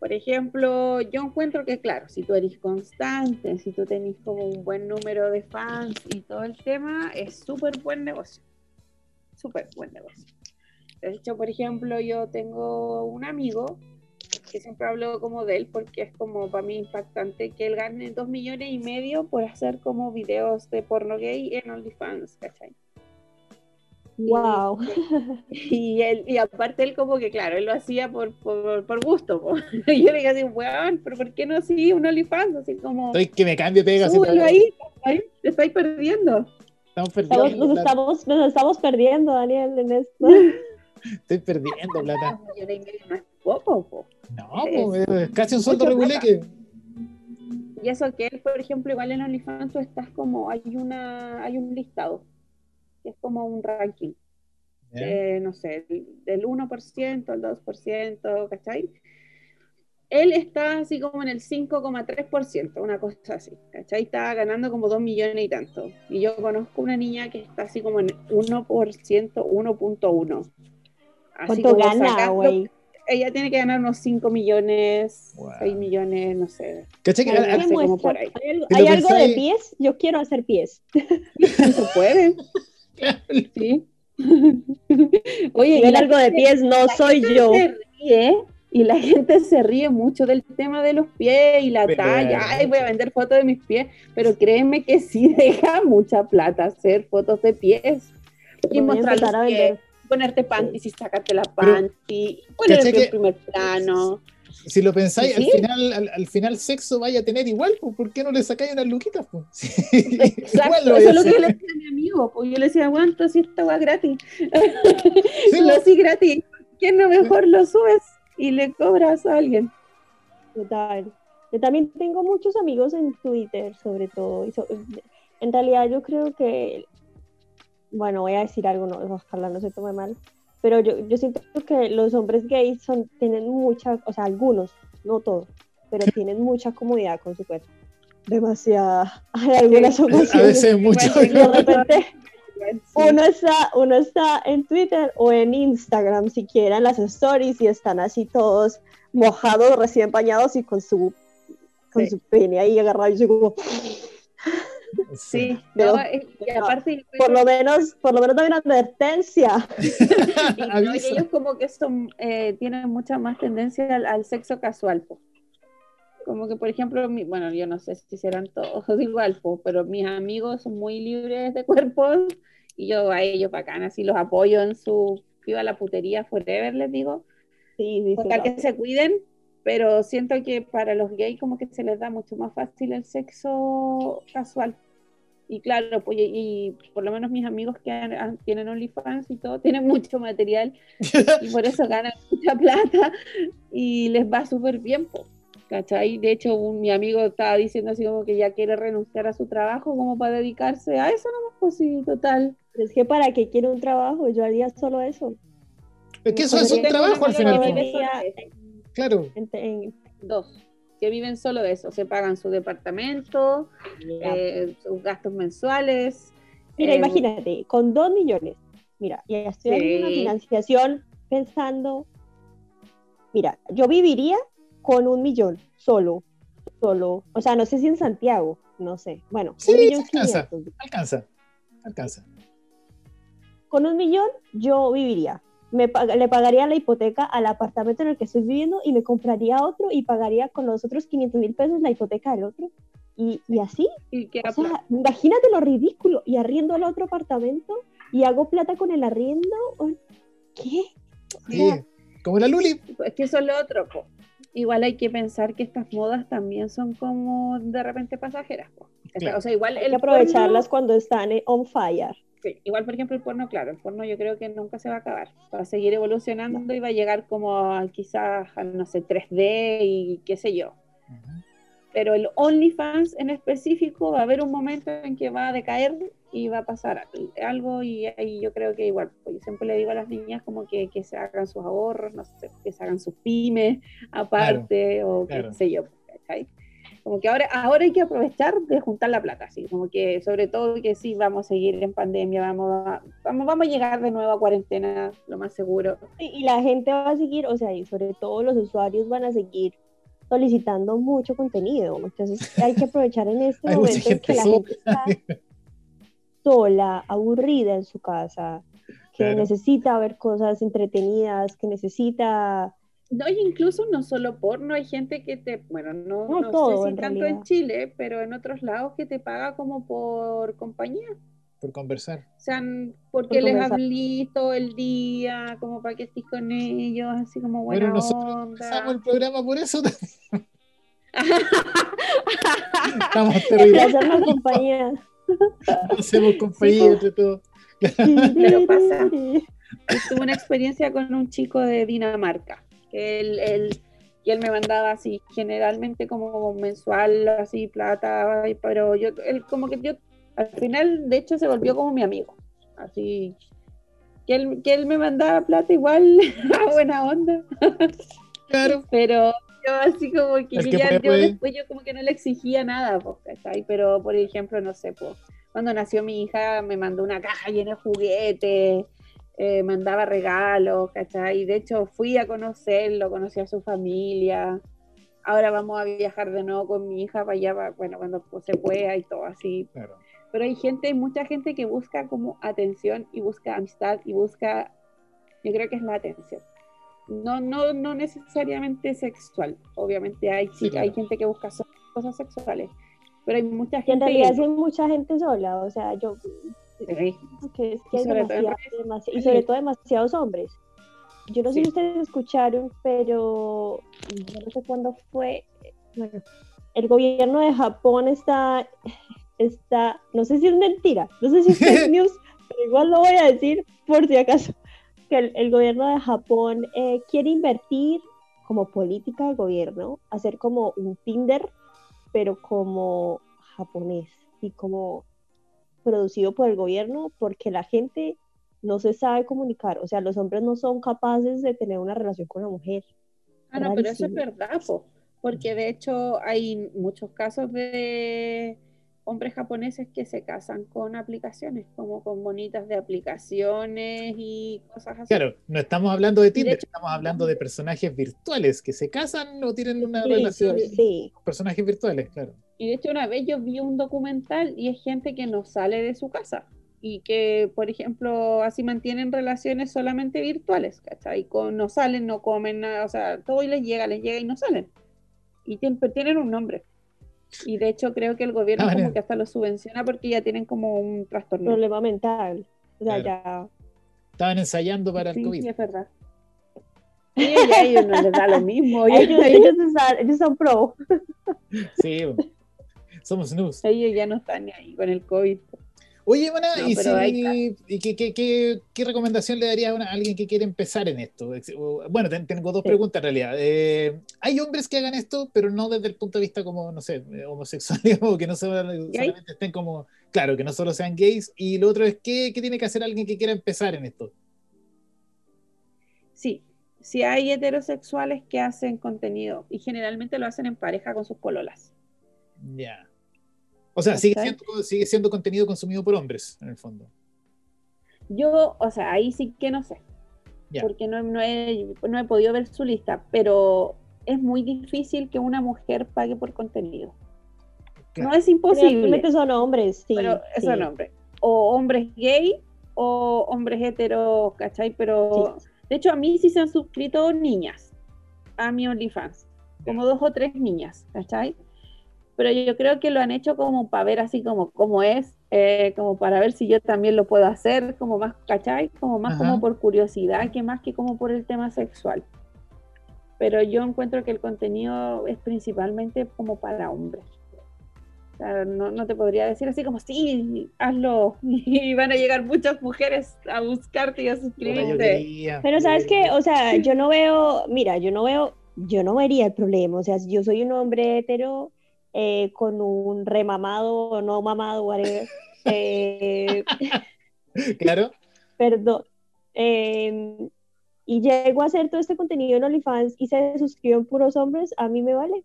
Por ejemplo, yo encuentro que, claro, si tú eres constante, si tú tenés como un buen número de fans y todo el tema, es súper buen negocio. Súper buen negocio. De hecho, por ejemplo, yo tengo un amigo que siempre hablo como de él porque es como para mí impactante que él gane dos millones y medio por hacer como videos de porno gay en OnlyFans, ¿cachai? Wow. [LAUGHS] Y, él, y aparte él como que, claro, él lo hacía por, por, gusto. [LAUGHS] Y yo le dije así, weón, pero ¿por qué no así un OnlyFans? Así como... Estoy que me cambie pega. ahí, ahí, te estáis perdiendo. Estamos perdiendo. nos, estamos, nos estamos perdiendo, Daniel, en esto. [LAUGHS] Estoy perdiendo plata. No es poco, No, es casi un sueldo reguleque. Y eso que él, por ejemplo, igual en OnlyFans tú estás como, hay una, hay un listado es como un ranking. no sé, del 1% al 2%, ¿cachai? Él está así como en el 5,3%, una cosa así, ¿cachai? Está ganando como 2 millones y tanto. Y yo conozco una niña que está así como en 1%, 1.1. ¿Cuánto gana, güey? Ella tiene que ganar unos 5 millones, 6 millones, no sé. ¿Cachai? ¿Hay, algo, de pies? Yo quiero hacer pies. [LAUGHS] Se puede. Sí. [LAUGHS] Oye, y algo de pies no soy yo. y la [LAUGHS] gente se ríe mucho del tema de los pies y la talla. Ay, voy a [LAUGHS] vender fotos de mis pies. Pero créeme que sí deja mucha plata hacer fotos de pies. Y mostrar ponerte panties y sacarte la panty, ponerte en primer plano si lo pensáis, al final, al, final sexo vaya a tener igual, pues, ¿por qué no le sacáis unas luquitas? [LAUGHS] Pues? Exacto, eso es lo que yo le decía a mi amigo, pues yo le decía, aguanto si esta va gratis. [LAUGHS] Sí, lo sí gratis, ¿qué no mejor lo subes y le cobras a alguien? Total. Yo también tengo muchos amigos en Twitter, sobre todo. en realidad yo creo que, bueno, voy a decir algo, no, ojalá no se tome mal, pero yo, yo siento que los hombres gays son, tienen mucha, o sea, algunos, no todos, pero tienen mucha comodidad con su cuerpo. Demasiada. Hay algunas ocasiones. A veces mucho. De repente, [LAUGHS] uno está, uno está en Twitter o en Instagram, siquiera en las stories, y están así todos mojados, recién bañados y con su, con su pene ahí agarrado y como... Sí, y aparte, por lo menos, por lo menos hay una advertencia. [LAUGHS] y, [LAUGHS] ellos como que son, eh, tienen mucha más tendencia al, sexo casual. Como que, por ejemplo, bueno, yo no sé si serán todos [LAUGHS] igual, pero mis amigos son muy libres de cuerpos y yo a ellos bacán, así los apoyo en su viva la putería forever, les digo. Sí, sí, que se cuiden, pero siento que para los gays como que se les da mucho más fácil el sexo casual. Y claro, pues, y, por lo menos mis amigos que tienen OnlyFans y todo, [LAUGHS] tienen mucho material [LAUGHS] y por eso ganan mucha plata y les va súper bien. ¿Cachai? De hecho, mi amigo estaba diciendo así como que ya quiere renunciar a su trabajo como para dedicarse a eso, no pues sí, total. Es que para qué quiere un trabajo, yo haría solo eso. Es que eso es un trabajo al final. Claro. En, dos, que viven solo de eso, se pagan su departamento, eh, sus gastos mensuales. Mira, eh, imagínate, con dos millones, mira, y estoy en una financiación pensando, mira, yo viviría con un millón solo, solo, o sea, no sé si en Santiago, no sé, bueno, un millón alcanza, alcanza, alcanza. Con un millón yo viviría, me le pagaría la hipoteca al apartamento en el que estoy viviendo y me compraría otro y pagaría con los otros 500 mil pesos la hipoteca del otro. Y, y así, ¿Y o sea, imagínate lo ridículo, y arriendo al otro apartamento y hago plata con el arriendo. ¿Qué? Sí, como la Luli. Es que eso es lo otro, igual hay que pensar que estas modas también son como de repente pasajeras. O sea, igual hay que aprovecharlas cuando están on fire. Sí, igual por ejemplo el porno, claro, el porno yo creo que nunca se va a acabar, va a seguir evolucionando y va a llegar como quizás a, no sé, 3D y qué sé yo. Pero el OnlyFans en específico va a haber un momento en que va a decaer y va a pasar algo y ahí yo creo que igual, pues yo siempre le digo a las niñas como que, que se hagan sus ahorros, no sé, que se hagan sus pymes aparte o qué sé yo, Como que ahora, ahora hay que aprovechar de juntar la plata, así como que sobre todo que sí vamos a seguir en pandemia, vamos a, vamos, vamos a llegar de nuevo a cuarentena, lo más seguro. Y, y la gente va a seguir, o sea, y sobre todo los usuarios van a seguir solicitando mucho contenido. Entonces hay que aprovechar en este [LAUGHS] momento en que la gente está sola, aburrida en su casa, que necesita ver cosas entretenidas, que necesita... No, incluso no solo porno, hay gente que te, bueno, no, no, sé si tanto en Chile, pero en otros lados que te paga como por compañía por conversar. O sea, porque les hablé todo el día, como para que estés con ellos, así como buena bueno, nosotros onda. el programa por eso. [LAUGHS] Estamos terribles. Hacemos compañía. Hacemos compañía entre todos. Pero pasa. Tuve una experiencia con un chico de Dinamarca, él, él, y él me mandaba así, generalmente como mensual, así plata, pero yo, él como que yo al final, de hecho, se volvió como mi amigo. Así que él, que él me mandaba plata igual [LAUGHS] a buena onda. Claro. Pero yo así como que, yo después yo como que no le exigía nada, ¿cachai? Pero por ejemplo, no sé, pues, cuando nació mi hija me mandó una caja llena de juguetes, eh, mandaba regalos, ¿cachai? De hecho fui a conocerlo, conocí a su familia. Ahora vamos a viajar de nuevo con mi hija para allá, bueno, cuando se pueda y todo así. Claro pero hay gente, mucha gente que busca como atención y busca amistad y busca, yo creo que es la atención. No, no, no necesariamente sexual, obviamente hay, sí, hay gente que busca cosas sexuales, pero hay mucha gente... en realidad hay mucha gente sola, o sea, yo... Que es que hay y sobre todo demasiados hombres. Yo no sé si ustedes escucharon, pero no sé cuándo fue. Bueno, el gobierno de Japón está está, no sé si es mentira, no sé si es fake [LAUGHS] news, pero igual lo voy a decir por si acaso, que el, gobierno de Japón eh, quiere invertir como política de gobierno, hacer como un Tinder, pero como japonés y como producido por el gobierno, porque la gente no se sabe comunicar, o sea, los hombres no son capaces de tener una relación con la mujer. Ah, no, pero eso es verdad, porque de hecho hay muchos casos de hombres japoneses que se casan con aplicaciones, como con bonitas de aplicaciones y cosas así. Claro, no estamos hablando de Tinder, estamos hablando de personajes virtuales que se casan o tienen una relación con personajes virtuales, claro. Y de hecho una vez yo vi un documental y es gente que no sale de su casa y que, por ejemplo, así mantienen relaciones solamente virtuales, ¿cachai? Con, no salen, no comen nada, o sea, todo les llega, les llega y no salen. Y tienen un nombre. Y de hecho creo que el gobierno ah, como que hasta lo subvenciona porque ya tienen como un trastorno. Problema mental. O sea, ya... Estaban ensayando para el COVID. Sí, es verdad. Y a ellos no les da lo mismo. [LAUGHS] ellos, ellos, [LAUGHS] ellos son pro. Sí, somos news. Ellos ya no están ni ahí con el COVID. Oye, ¿y, qué, recomendación le darías a, alguien que quiere empezar en esto? Bueno, tengo dos preguntas en realidad. Eh, ¿Hay hombres que hagan esto, pero no desde el punto de vista como, no sé, homosexual, [LAUGHS] o que no solamente estén como, claro, que no solo sean gays? Y lo otro es, ¿qué, tiene que hacer alguien que quiera empezar en esto? Sí, si hay heterosexuales que hacen contenido y generalmente lo hacen en pareja con sus pololas. Ya. O sea, sigue siendo, sigue siendo contenido consumido por hombres, en el fondo. Yo, o sea, ahí sí que no sé. Porque no, no, he, no he podido ver su lista, pero es muy difícil que una mujer pague por contenido. No es imposible. son hombres, sí. Pero son hombres. O hombres gay o hombres heteros, ¿cachai? Pero de hecho a mí sí se han suscrito niñas a mi OnlyFans. Como dos o tres niñas, ¿cachai? Pero yo creo que lo han hecho como para ver así como cómo es, eh, como para ver si yo también lo puedo hacer, como más, ¿cachai? Como más como por curiosidad que más que como por el tema sexual. Pero yo encuentro que el contenido es principalmente como para hombres. O sea, no, no, te podría decir así como, sí, hazlo. [LAUGHS] Y van a llegar muchas mujeres a buscarte y a suscribirte. Pero sabes que, o sea, [LAUGHS] yo no veo, mira, yo no veo, yo no vería el problema. O sea, yo soy un hombre hetero eh, con un remamado o no mamado, whatever. [LAUGHS] Eh, [LAUGHS] claro. Perdón. Em, y llego a hacer todo este contenido en OnlyFans y se suscriben puros hombres, a mí me vale.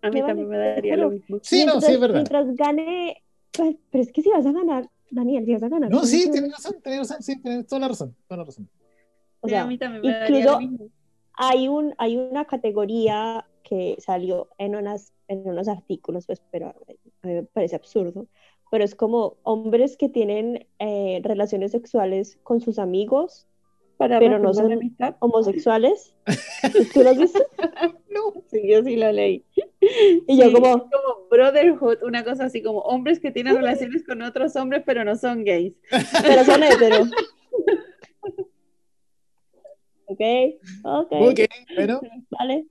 A mí también me daría lo mismo. Sí, no, sí, es verdad. Mientras gane, pues, pero es que si vas a ganar, Daniel, si vas a ganar. No, sí, tienes razón, tienes razón, sí, tienes toda la razón, toda la razón. O sea, a mí también me daría lo mismo. Hay, un, hay una categoría que salió en unas en unos artículos, pues, pero a mí me parece absurdo, pero es como hombres que tienen eh, relaciones sexuales con sus amigos, Para pero no son homosexuales. [LAUGHS] ¿Tú lo has visto? [LAUGHS] no, sí, yo sí lo leí. Y yo como... Como brotherhood, una cosa así como hombres que tienen relaciones con otros hombres, pero no son gays. Pero son heteros. [LAUGHS] ok, ok. Ok, bueno. Vale.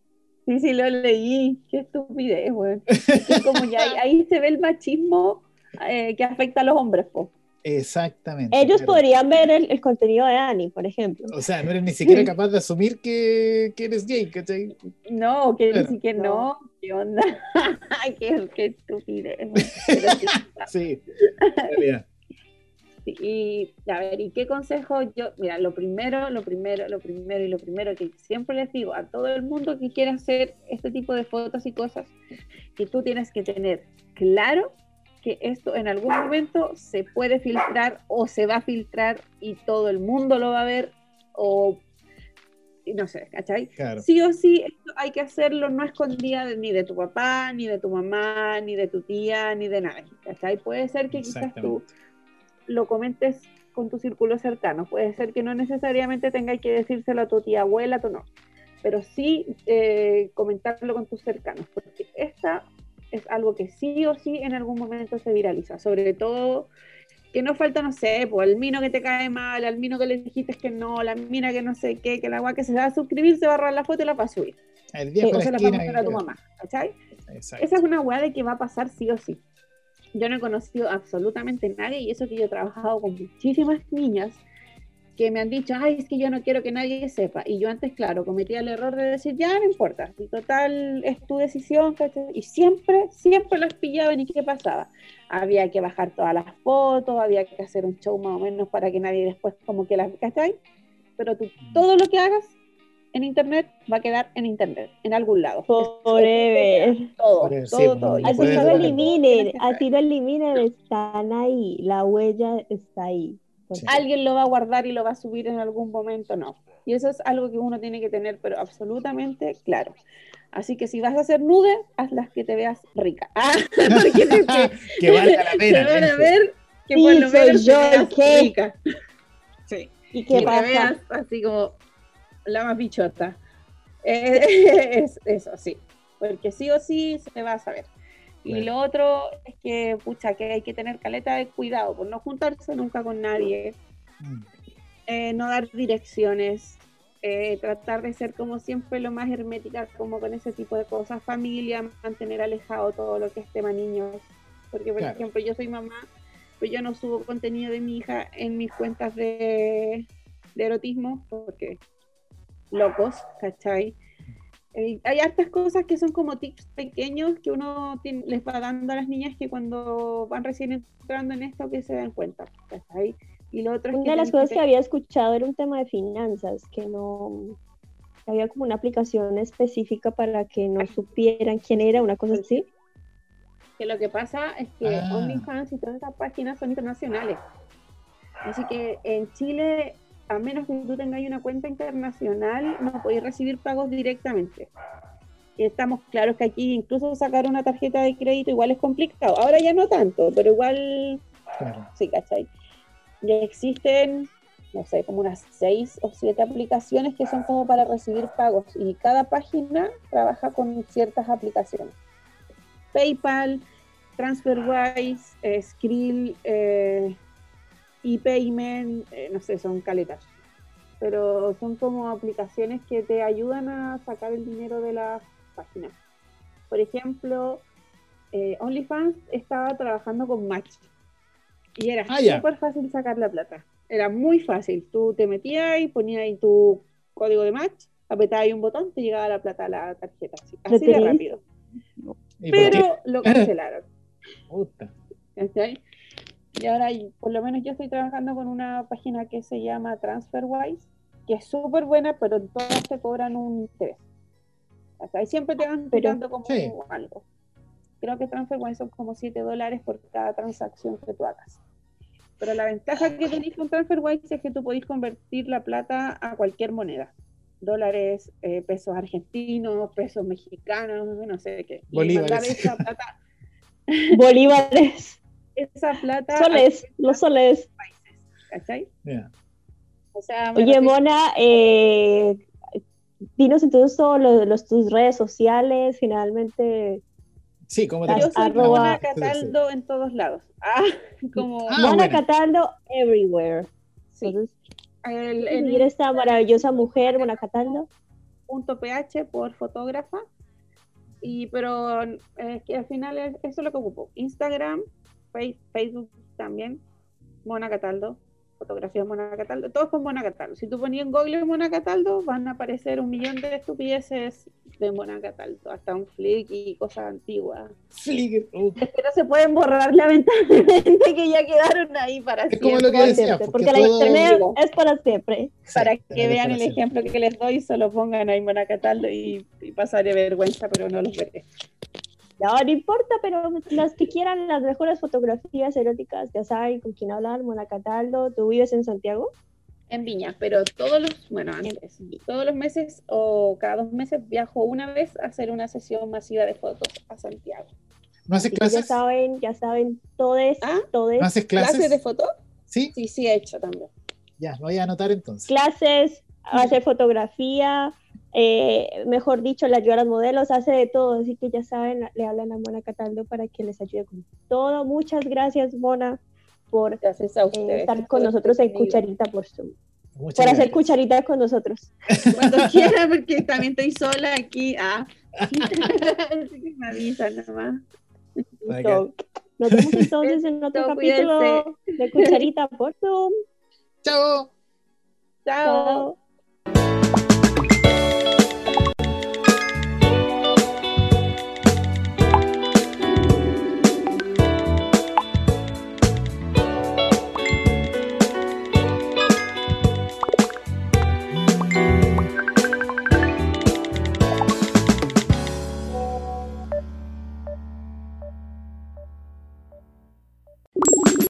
Sí, sí, lo leí. Qué estupidez, güey. [LAUGHS] como ya ahí, se ve el machismo eh, que afecta a los hombres, po. Exactamente. Ellos podrían ver el, contenido de Annie, por ejemplo. O sea, no eres ni siquiera [LAUGHS] capaz de asumir que, que eres gay, ¿cachai? No, que ni siquiera no. ¿Qué onda? [LAUGHS] qué, qué estupidez. sí, en realidad. Y a ver, ¿y qué consejo yo? Mira, lo primero, lo primero, lo primero y lo primero que siempre les digo a todo el mundo que quiere hacer este tipo de fotos y cosas, que tú tienes que tener claro que esto en algún momento se puede filtrar o se va a filtrar y todo el mundo lo va a ver o no sé, ¿cachai? Sí o sí, esto hay que hacerlo no escondida ni de tu papá, ni de tu mamá, ni de tu tía, ni de nadie, ¿cachai? Puede ser que quizás tú lo comentes con tu círculo cercano. Puede ser que no necesariamente tengas que decírselo a tu tía abuela, tú no, pero sí eh, comentarlo con tus cercanos, porque esta es algo que sí o sí en algún momento se viraliza, sobre todo que no falta, no sé, pues el mino que te cae mal, al mino que le dijiste que no, la mina que no sé qué, que la agua que se va a suscribir se va a agarrar la foto y la va a subir. El viejo se la va a mostrar a tu mamá, ¿cachai? Esa es una weá de que va a pasar sí o sí yo no he conocido absolutamente nadie y eso que yo he trabajado con muchísimas niñas que me han dicho, ay, es que yo no quiero que nadie sepa. Y yo antes, claro, cometía el error de decir, ya no importa, y total es tu decisión, Y siempre, siempre las pillaban y ¿qué pasaba? Había que bajar todas las fotos, había que hacer un show más o menos para que nadie después como que las, ¿cachai? Pero tú, mm. todo lo que hagas en internet va a quedar en internet, en algún lado. Forever. Todo, todo, todo. Así no lo eliminen, así lo eliminen, están ahí, la huella está ahí. Alguien lo va a guardar y lo va a subir en algún momento, no. Y eso es algo que uno tiene que tener, pero absolutamente claro. Así que si vas a hacer nude, haz las que te veas rica. [LAUGHS] Ah, porque [LAUGHS] que, valga la pena. van a ver que sí, lo menos yo, te rica. Sí. ¿Y qué pasa? te veas así como la más bichota. Eh, [LAUGHS] es, eso, sí. Porque sí o sí se va a saber. Y lo otro es que, pucha, que hay que tener caleta de cuidado por no juntarse nunca con nadie, mm. eh, no dar direcciones, eh, tratar de ser como siempre lo más hermética como con ese tipo de cosas, familia, mantener alejado todo lo que es tema niños, porque por ejemplo yo soy mamá, pero yo no subo contenido de mi hija en mis cuentas de, de erotismo, porque locos, ¿cachai? Eh, hay hartas cosas que son como tips pequeños que uno les va dando a las niñas que cuando van recién entrando en esto que se dan cuenta. Y lo otro Una de las cosas que... había escuchado era un tema de finanzas, que no había como una aplicación específica para que no supieran quién era, una cosa así. Que lo que pasa es que ah. OnlyFans y todas esas páginas son internacionales. Así que en Chile a menos que tú tengas una cuenta internacional, no podéis recibir pagos directamente. Y estamos claros que aquí incluso sacar una tarjeta de crédito igual es complicado. Ahora ya no tanto, pero igual sí, ¿cachai? Ya existen, no sé, como unas seis o siete aplicaciones que son como para recibir pagos y cada página trabaja con ciertas aplicaciones. PayPal, TransferWise, eh, Skrill, eh, y Payment, eh, no sé, son caletas. Pero son como aplicaciones que te ayudan a sacar el dinero de la página. Por ejemplo, eh, OnlyFans estaba trabajando con Match. Y era ah, súper fácil sacar la plata. Era muy fácil. Tú te metías y ponías ahí tu código de Match, apretabas ahí un botón, te llegaba la plata a la tarjeta. Así, de rápido. Pero lo cancelaron. [LAUGHS] ahí? Y ahora, por lo menos yo estoy trabajando con una página que se llama TransferWise, que es súper buena, pero todas te cobran un interés. O siempre te van tirando como algo. Creo que TransferWise son como 7 dólares por cada transacción que tú hagas. Pero la ventaja que tenéis con TransferWise es que tú podéis convertir la plata a cualquier moneda. Dólares, eh, pesos argentinos, pesos mexicanos, no sé qué. Bolívares. [LAUGHS] [LAUGHS] Bolívares esa plata. Soles, los soles. ¿Cachai? Oye, Mona, eh, dinos entonces todos los, tus redes sociales, finalmente. Sí, como te Yo soy Mona Cataldo en todos lados. Ah, [LAUGHS] como ah, Mona Cataldo everywhere. Sí. Entonces, el, esta maravillosa mujer, Mona Cataldo. Punto PH por fotógrafa. Y pero es que al final eso es lo que ocupo. Instagram, Facebook también, Mona Cataldo, fotografías Mona Cataldo, todos con Mona Cataldo. Si tú ponías en Google Mona Cataldo, van a aparecer un millón de estupideces de Mona Cataldo, hasta un flick y cosas antiguas. Flick, Pero se pueden borrar [LAUGHS] lamentablemente que ya quedaron ahí para siempre. Como lo que decía, porque, la internet es para siempre. para que vean el ejemplo que les doy, solo pongan ahí Mona Cataldo y, y pasaré vergüenza, pero no los veré. No, no importa, pero las que quieran las mejores fotografías eróticas, ya saben con quién hablar, Mona Cataldo. ¿Tú vives en Santiago? En Viña, pero todos los, bueno, antes, todos los meses o cada dos meses viajo una vez a hacer una sesión masiva de fotos a Santiago. ¿No haces clases? Ya saben, ya saben, todo es, ¿Ah? todo ¿No haces clases? de foto? Sí. Sí, sí he hecho también. Ya, voy a anotar entonces. Clases, hacer fotografía, eh, mejor dicho, la ayuda a los modelos, hace de todo, así que ya saben, le hablan a Mona Cataldo para que les ayude con todo. Muchas gracias, Mona, por eh, estar con nosotros en Cucharita por Zoom. por hacer cucharita con nosotros. [LAUGHS] Cuando [LAUGHS] quiera, porque también estoy sola aquí. Ah. [LAUGHS] me avisan nomás. Nos vemos entonces en otro capítulo de Cucharita por Zoom. Chao. Chao.